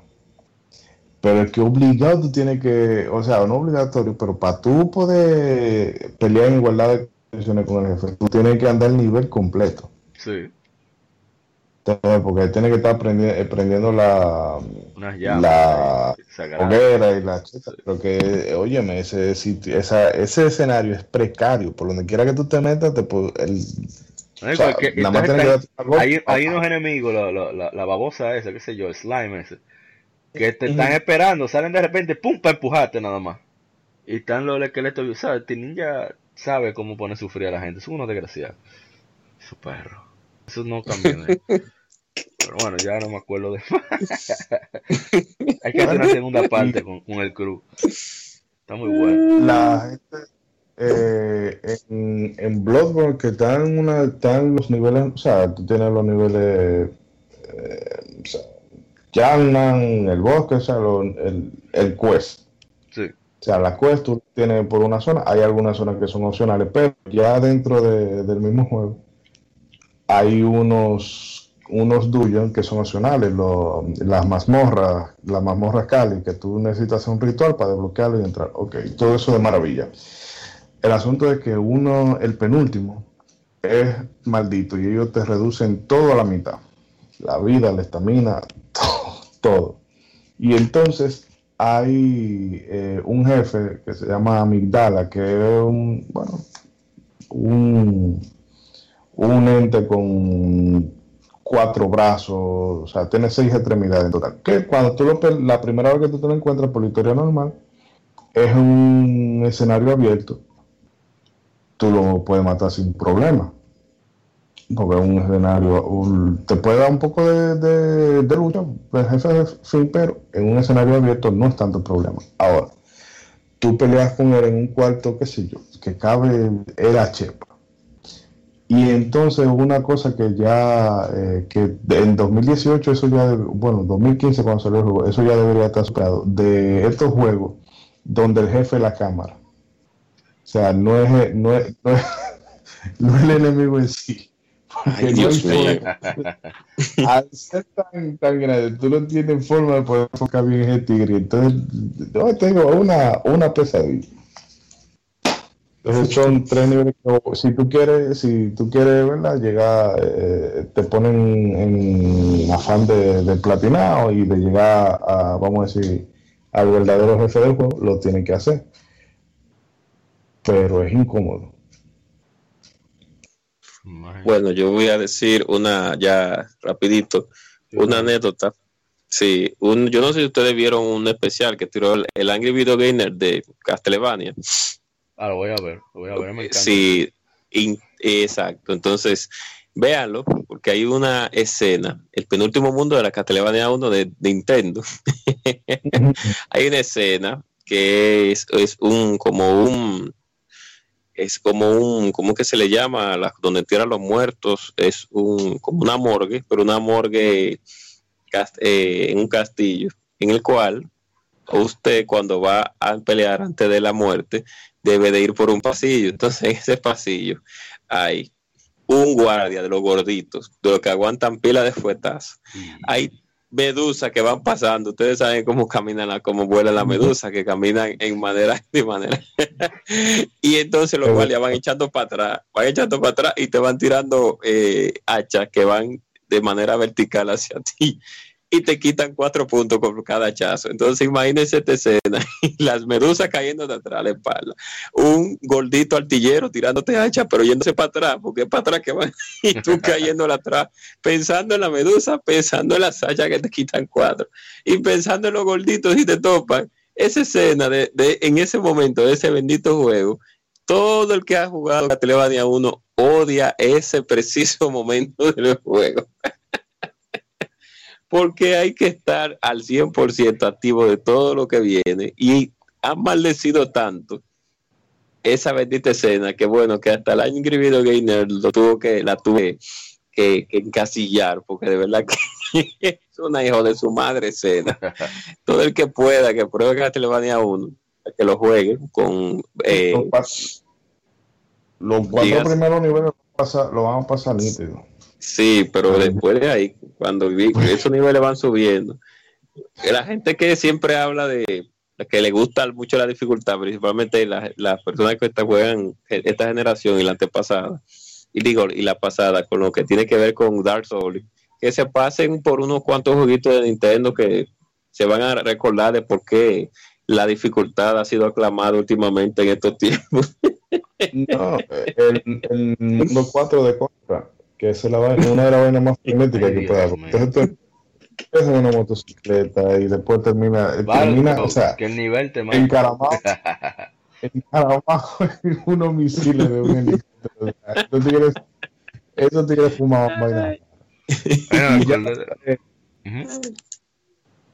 Pero es que obligado tú tienes que, o sea, no obligatorio, pero para tú poder pelear en igualdad de condiciones con el jefe, tú tienes que andar el nivel completo. Sí. Porque tienes que estar prendiendo, la, la hoguera y la cheta. Pero que, óyeme, ese, sitio, esa, ese escenario es precario. Por donde quiera que tú te metas, te, el, hay, unos enemigos, la, babosa esa, qué sé yo, el slime ese, que te están esperando, salen de repente, pum, para empujarte nada más. Y están los esqueletos, ¿sabes? Este ninja sabe cómo pone sufrir a la gente, es uno desgraciado. Su perro. Eso no cambia. Pero bueno, ya no me acuerdo de Hay que hacer una segunda parte con, con el crew. Está muy bueno. La gente eh, en, en, Bloodborne que están, una, están los niveles, o sea, tú tienes los niveles, eh, o sea, el bosque, o sea, el, el quest. Sí. O sea, la quest tú tienes por una zona, hay algunas zonas que son opcionales, pero ya dentro de, del mismo juego hay unos unos que son opcionales, las mazmorras, las mazmorras Cali, que tú necesitas hacer un ritual para desbloquearlo y entrar. Ok, todo eso de maravilla. El asunto es que uno, el penúltimo, es maldito y ellos te reducen todo a la mitad. La vida, la estamina, todo, todo. Y entonces hay eh, un jefe que se llama Amigdala, que es un, bueno, un, un ente con cuatro brazos, o sea, tiene seis extremidades en total. Que cuando tú lo, la primera vez que tú te lo encuentras por la historia normal, es un escenario abierto, tú lo puedes matar sin problema. Porque es un escenario, te puede dar un poco de, de, lucha, el jefe de fin, pero en un escenario abierto no es tanto problema. Ahora, tú peleas con él en un cuarto, qué sé yo, que cabe, era chepa. Y entonces una cosa que ya, eh, que en 2018 eso ya, bueno, 2015 cuando salió el juego, eso ya debería estar superado, de estos juegos donde el jefe es la cámara. O sea, no es, no es, no es, no es el enemigo en sí. Ay, Dios mío. Al ser tan, tan grande, tú no tienes forma de poder enfocar bien ese tigre. Entonces, yo tengo una, una pesadilla. Entonces son tres niveles que si tú quieres, si tú quieres, ¿verdad? Llegar, eh, te ponen en afán de, de, platinado y de llegar a, vamos a decir, al verdadero jefe del juego, lo tienen que hacer. Pero es incómodo. Bueno, yo voy a decir una ya rapidito, una anécdota. Sí, un, yo no sé si ustedes vieron un especial que tiró el, Angry Video Gamer de Castlevania. Ah, lo voy a ver, lo voy a ver, Sí, exacto. Entonces, véanlo, porque hay una escena, el penúltimo mundo de la Castlevania 1 de, Nintendo. hay una escena que es, es un como un es como un, ¿cómo que se le llama? donde entierran los muertos, es un, como una morgue, pero una morgue eh, en un castillo, en el cual usted cuando va a pelear antes de la muerte debe de ir por un pasillo. Entonces en ese pasillo hay un guardia de los gorditos, de los que aguantan pila de fuetas. Hay medusas que van pasando. Ustedes saben cómo caminan, cómo vuela la medusa, que caminan en manera de manera. y entonces los guardias van echando para atrás, van echando para atrás y te van tirando eh, hachas que van de manera vertical hacia ti y te quitan cuatro puntos por cada hachazo. Entonces imagínense esta escena, las medusas cayendo de atrás a la espalda, un gordito artillero tirándote hacha, pero yéndose para atrás, porque es para atrás que van, y tú cayendo atrás, pensando en la medusa, pensando en las hachas que te quitan cuatro, y pensando en los gorditos y te topan. Esa escena de, de en ese momento, de ese bendito juego, todo el que ha jugado Castlevania 1 odia ese preciso momento del juego porque hay que estar al 100% activo de todo lo que viene y han maldecido tanto esa bendita escena que bueno, que hasta el año Video Gainer lo tuvo que, la tuve que, encasillar, porque de verdad que es una hijo de su madre escena. Todo el que pueda, que pruebe Castlevania 1, que lo juegue con... Eh, los cuatro primeros niveles lo van a pasar nítido. Sí, pero después de ahí, cuando esos niveles van subiendo, la gente que siempre habla de que le gusta mucho la dificultad, principalmente las personas que juegan esta generación y la antepasada, y digo, y la pasada, con lo que tiene que ver con Dark Souls, que se pasen por unos cuantos jueguitos de Nintendo que se van a recordar de por qué la dificultad ha sido aclamada últimamente en estos tiempos. No, el, el mundo 4 de Contra que es la una de las vainas más frenéticas que pueda haber. Entonces es una motocicleta y después termina, termina o sea, que el nivel te mata. Encaramado, encaramado en unos misiles de un helicóptero. Esos tigres, esos tigres fumaban vaina.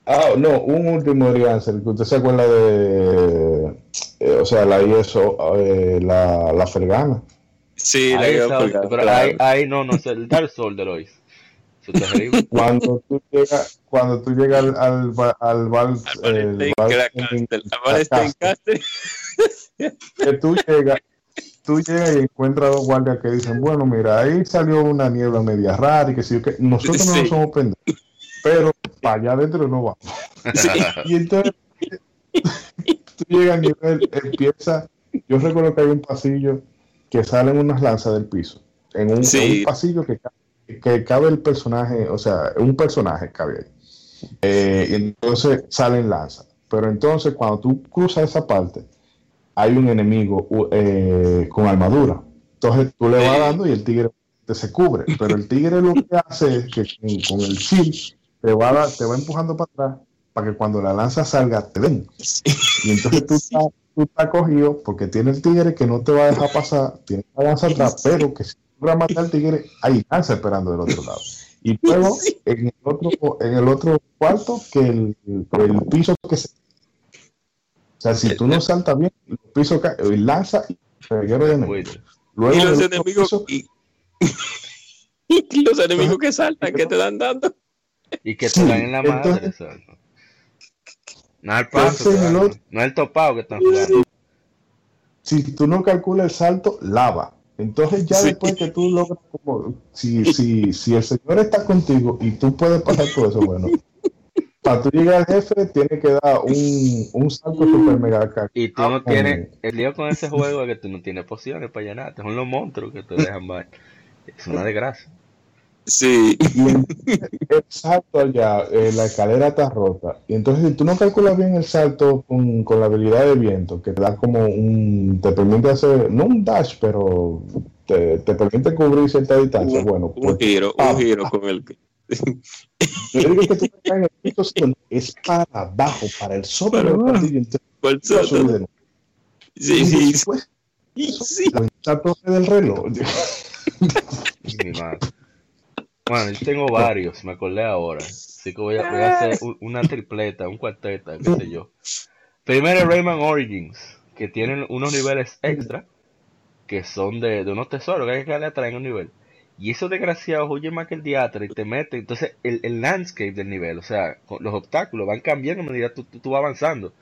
Ah, no, un último de que usted se acuerda de, eh, o sea, la ISO, eh, la, la Fergana. Sí, ahí, está, pero ahí, ahí, no, no, es el Dark Souls de Lois. cuando tú llegas cuando tú llegas al al al bar el que tú llegas tú llegas y encuentras dos guardias que dicen bueno mira ahí salió una niebla media rara y que sí que nosotros no nos somos pendejos pero para allá adentro no vamos. Sí. y entonces tú llegas a nivel empieza yo recuerdo que hay un pasillo que salen unas lanzas del piso en un, pasillo que, que, cabe el personaje, o sea, un personaje cabe ahí. Eh, y entonces salen lanzas. Pero entonces cuando tú cruzas esa parte, hay un enemigo eh, con armadura. Entonces tú le vas dando y el tigre te se cubre, pero el tigre lo que hace es que con, el shield te va, te va empujando para atrás para que cuando la lanza salga te den. Y entonces tú estás, tú estás cogido porque tiene el tigre que no te va a dejar pasar, tiene la lanza atrás, pero que si logra matar al tigre, hay lanza esperando del otro lado. Y luego en el otro, en el otro cuarto, que el, el piso que se. O sea, si tú no saltas bien, el piso cae, y lanza y reguero de enemigos. Luego y los enemigos. y, los enemigos que saltan, que te dan dando. Y que te dan en la madre. No es el paso, no, el topado que están jugando. Si tú no calculas el salto, lava. Entonces ya después que tú logras como, si, si, si el Señor está contigo y tú puedes pasar todo eso, bueno, para tú llegar al jefe tiene que dar un, un salto super mega acá. Y tú no tienes, el lío con ese juego es que tú no tienes pociones para llenarte, son los monstruos que te dejan mal. Es una desgracia. Sí. Y el, salto allá, eh, la escalera está rota. Y entonces, si tú no calculas bien el salto con, con, la habilidad de viento, que te da como un. te permite hacer, no un dash, pero te, te permite cubrir cierta distancia. bueno, un pues, giro, un giro con el. Yo digo que tú en el piso, es para abajo, para el sótano del castillo. Sótano. Sí, sí. Después, sí. La torre del reloj. Bueno, yo tengo varios, me acordé ahora. Así que voy a, hacer una tripleta, un cuarteta, qué sé yo. Primero Rayman Origins, que tienen unos niveles extra, que son de, unos tesoros que hay que darle atrás en un nivel. Y esos desgraciados huyen más que el teatro y te meten. Entonces, el, landscape del nivel, o sea, los obstáculos van cambiando a medida que tú, vas avanzando.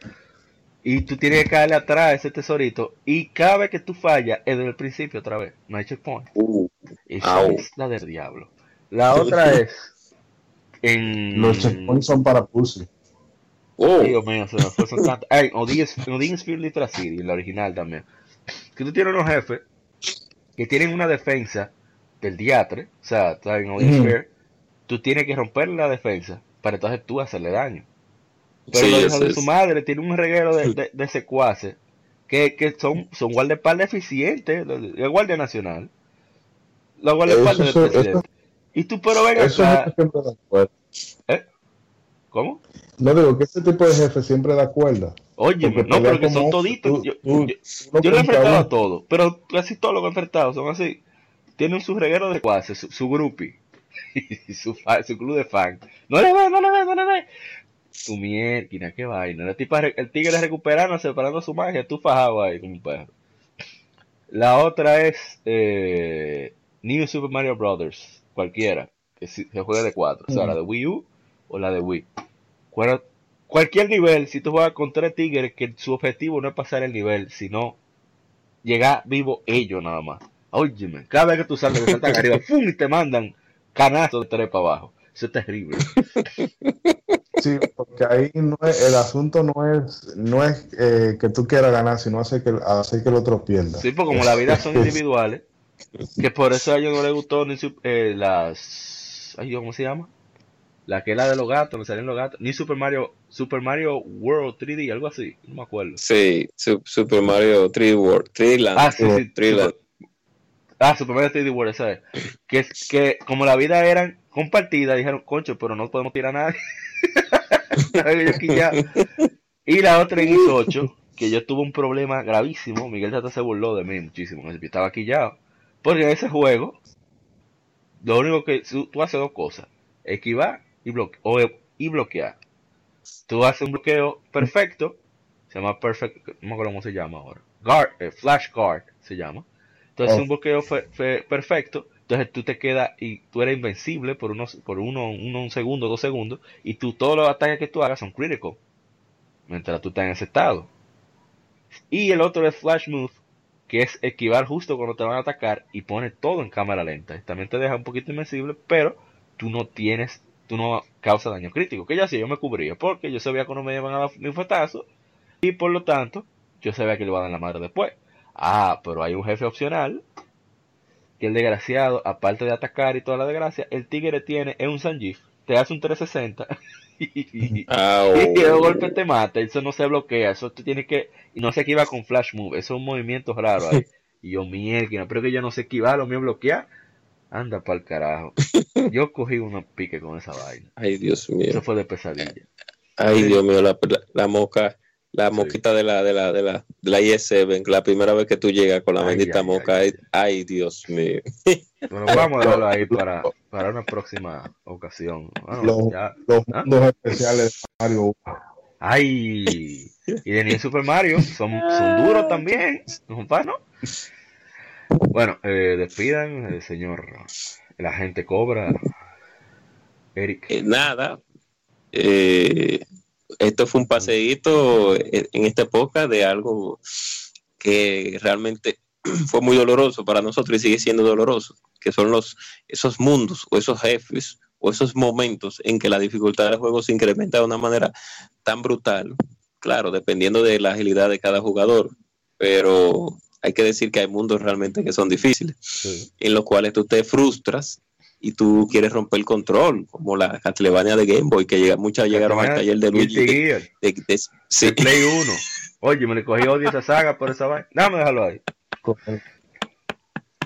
Y tú tienes que caerle atrás a ese tesorito. Y cada vez que tú fallas, es desde el principio otra vez. No hay checkpoint. Uh, Eso es la del diablo. La otra es. En... Los checkpoints son para pussy. Oh. Dios mío, se nos fue son tantos. Ay, Odin's Field Litra City, la original también. Que tú tienes unos jefes que tienen una defensa del diatre. O sea, tú en Odin's mm. tú tienes que romper la defensa para entonces tú hacerle daño. Pero sí, los de su madre tiene un reguero de, de, secuaces que, que son, son guardaespaldas eficientes, el Guardia Nacional. La guardaespaldas del presidente. Y tú, pero venga Eso acá. siempre da cuerda. ¿Eh? ¿Cómo? No digo que este tipo de jefe siempre da cuerda. Oye, no, pero que son toditos. yo, yo, lo he enfrentado a todos, pero casi todos los que he enfrentado son así. Tienen su reguero de cuases, su, su groupie y su, su club de fans. No le ve, no le ve, no le ve. Tu mierda, qué vaina. El, tigre recuperando, separando su magia, tú fajado ahí como un perro. La otra es eh, New Super Mario Brothers cualquiera, que se juegue de cuatro, o sea, la de Wii U o la de Wii. cualquier nivel, si tú juegas con tres tigres, que su objetivo no es pasar el nivel, sino llegar vivo ellos nada más. Óyeme, cada vez que tú sales, de saltan arriba, ¡fum! y te mandan canastos de tres para abajo. Eso es terrible. Sí, porque ahí no el asunto no es no es eh, que tú quieras ganar, sino hacer que, hacer que el otro pierda. Sí, porque como la vida son individuales, que por eso a ellos no les gustó ni eh, las. Ay, ¿cómo se llama? La que es la de los gatos, me salen los gatos. Ni Super Mario, Super Mario World 3D, algo así, no me acuerdo. Sí, Super Mario 3D World, 3D Land. Ah, sí, sí, 3D Ah, Super Mario 3D World, esa es. Que, que como la vida eran compartidas, dijeron, concho, pero no podemos tirar a nadie. y la otra en hizo 8, que yo tuve un problema gravísimo. Miguel Tata se burló de mí muchísimo. Yo estaba aquí ya porque en ese juego, lo único que tú, haces dos cosas: esquivar y, bloque o, y bloquear. Tú haces un bloqueo perfecto, se llama perfect, no me acuerdo cómo se llama ahora. Guard, eh, flash guard se llama. Entonces, oh. un bloqueo perfecto. Entonces tú te quedas y tú eres invencible por unos, por uno, uno, un segundo, dos segundos. Y tú, todos los ataques que tú hagas son critical. Mientras tú estás en ese estado. Y el otro es Flash Move, que es esquivar justo cuando te van a atacar y pone todo en cámara lenta. También te deja un poquito invencible, pero tú no tienes, tú no causas daño crítico. Que ya sí, yo me cubría, porque yo sabía que no me iban a dar mi fetazo, y por lo tanto, yo sabía que le iba a dar la madre después. Ah, pero hay un jefe opcional, que el desgraciado, aparte de atacar y toda la desgracia, el tigre tiene, es un Sanjif, te hace un 360 y, el golpe te mata, eso no se bloquea, eso tú tienes que, y no se esquiva con flash move, eso es un movimiento raro ahí. Y yo, mierda, pero que yo no sé esquivar, lo mío bloquear. Anda pa'l carajo. Yo cogí una pique con esa vaina. Ay, Dios mío. Eso fue de pesadilla. Ay, Dios mío, la, la, la moca, la moquita de la de la de la de la IS7, la primera vez que tú llegas con la Ay, bendita ay, moca. ay, Ay, ay, Dios mío. Bueno, vamos a dejarlo ahí para, para una próxima ocasión. Bueno, Los, ya. los ¿Ah? especiales de Mario. Ay, y de New Super Mario son, son duros también, ¿no? Bueno, eh, despidan el señor, el agente Cobra, Eric. Eh, nada, eh, esto fue un paseíto en esta época de algo que realmente fue muy doloroso para nosotros y sigue siendo doloroso, que son los esos mundos o esos jefes o esos momentos en que la dificultad del juego se incrementa de una manera tan brutal, claro, dependiendo de la agilidad de cada jugador, pero hay que decir que hay mundos realmente que son difíciles, Sí. en los cuales tú te frustras y tú quieres romper el control, como la Castlevania de Game Boy, que llega, muchas llegaron al taller de Luigi. De- de- de- sí. de Play 1. Oye, me le cogí odio esa saga por esa vaina. Dame déjalo ahí. el,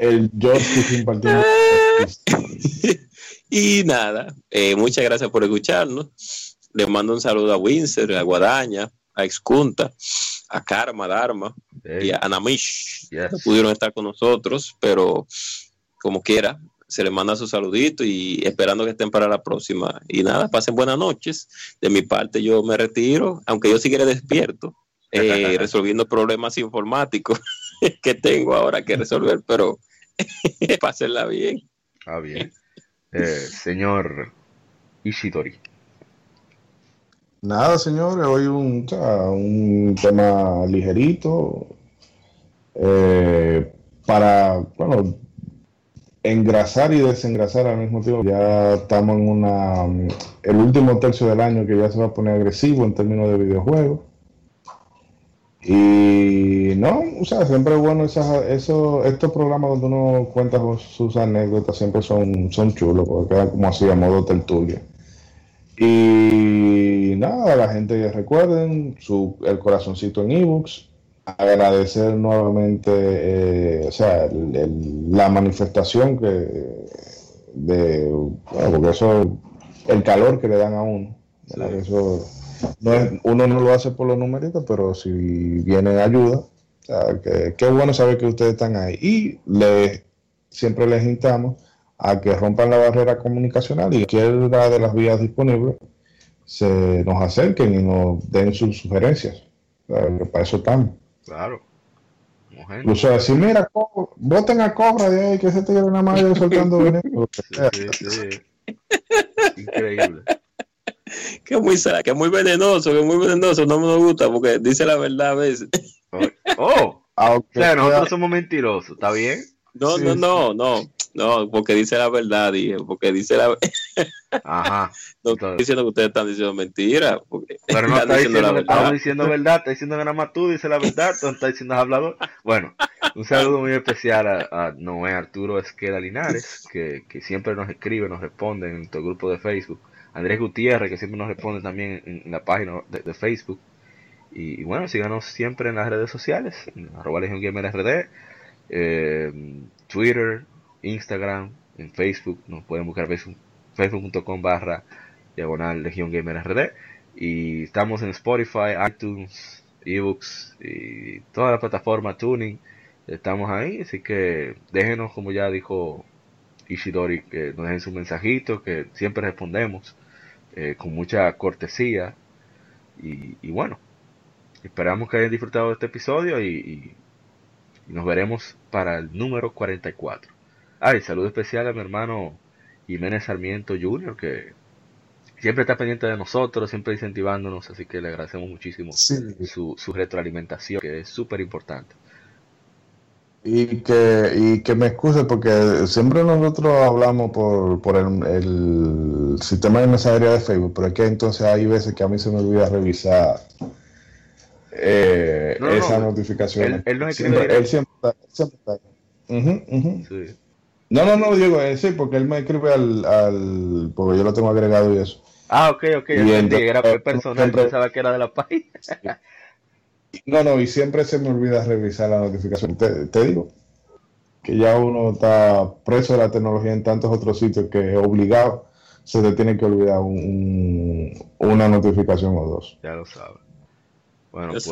el George impartiendo. y nada, eh, muchas gracias por escucharnos. Les mando un saludo a Windsor, a Guadaña, a Excunta, a Karma, Dharma y a Anamish. yes. No pudieron estar con nosotros, pero como quiera, se les manda su saludito y esperando que estén para la próxima. Y nada, pasen buenas noches. De mi parte, yo me retiro, aunque yo siguiera despierto, eh, resolviendo problemas informáticos que tengo ahora que resolver, pero pásenla bien. Ah, bien. Eh, señor Ishidori. Nada, señores, hoy un, un tema ligerito eh, para, bueno, engrasar y desengrasar al mismo tiempo. Ya estamos en una, el último tercio del año que ya se va a poner agresivo en términos de videojuegos. Y no, o sea, siempre es bueno esas, eso, estos programas donde uno cuenta sus anécdotas, siempre son, son chulos, porque quedan como así a modo tertulia. Y nada, la gente que recuerden su, el corazoncito en ebooks, agradecer nuevamente, eh, o sea, el- el- la manifestación que de, bueno, porque eso, el calor que le dan a uno, eso no es, uno no lo hace por los numeritos, pero si viene ayuda, o sea, que, qué bueno saber que ustedes están ahí. Y le, siempre les invitamos a que rompan la barrera comunicacional y cualquiera de las vías disponibles se nos acerquen y nos den sus sugerencias. Para eso estamos. Claro. Mujer. Incluso decir, mira, voten a Cobra de ahí, que se te más ahí soltando sea. Sí, sí, sí. Increíble. Que es muy, que es muy venenoso, que es muy venenoso, no me gusta porque dice la verdad a veces. Oh, o Aunque sea, nosotros sea- somos mentirosos, ¿está bien? No, Sí, no, sí. no, no, no, porque dice la verdad, dije, porque dice la Ajá. No estoy diciendo que ustedes están diciendo mentira, porque pero no está diciendo diciendo la verdad. estamos diciendo verdad, está diciendo que nada más tú dices la verdad, tú no estás diciendo hablador. Bueno, un saludo muy especial a, a Noé Arturo Esqueda Linares, que, que siempre nos escribe, nos responde en nuestro grupo de Facebook. Andrés Gutiérrez, que siempre nos responde también en, en la página de, de Facebook. Y, y bueno, síganos siempre en las redes sociales, en arroba Legion Gamer RD, eh, Twitter, Instagram, en Facebook, nos pueden buscar Facebook, facebook.com barra diagonal Legion Gamer RD. Y estamos en Spotify, iTunes, ebooks y toda la plataforma Tuning. Estamos ahí, así que déjenos, como ya dijo Ishidori, que nos dejen su mensajito, que siempre respondemos eh, con mucha cortesía. Y, bueno, esperamos que hayan disfrutado de este episodio y, nos veremos para el número 44. Ay, saludo especial a mi hermano Jiménez Sarmiento Jr., que siempre está pendiente de nosotros, siempre incentivándonos, así que le agradecemos muchísimo Sí. su, su retroalimentación, que es súper importante. Y que, y que me excuse porque siempre nosotros hablamos por, por el, el sistema de mensajería de Facebook, pero es que entonces hay veces que a mí se me olvida revisar eh, No, no, esas no. notificaciones. Él- él nos escribe siempre, él siempre está, siempre está. Sí. No, no, no, digo, eh, sí, porque él me escribe al, al, porque yo lo tengo agregado y eso. Ah, ok, ok, ya Y entendí, entonces, era eh, personal, siempre- pensaba que era de la página. No, no, y siempre se me olvida revisar la notificación. Te, te digo. que ya uno está preso de la tecnología en tantos otros sitios que obligado se te tiene que olvidar una notificación o dos. Ya lo sabes. Bueno, pues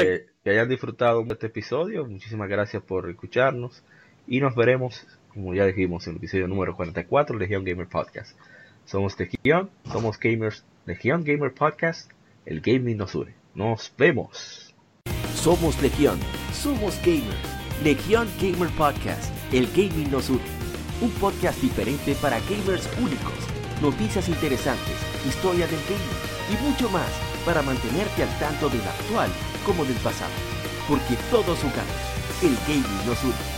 que, que hayan disfrutado de este episodio. Muchísimas gracias por escucharnos y nos veremos, como ya dijimos, en el episodio número 44 de Legion Gamer Podcast. Somos Legion, somos gamers, Legion Gamer Podcast, el gaming nos une. Nos vemos. Somos Legion, somos gamers. Legion Gamer Podcast, el gaming nos une. Un podcast diferente para gamers únicos, noticias interesantes, historia del gaming y mucho más para mantenerte al tanto del actual como del pasado. Porque todos jugamos, el gaming nos une.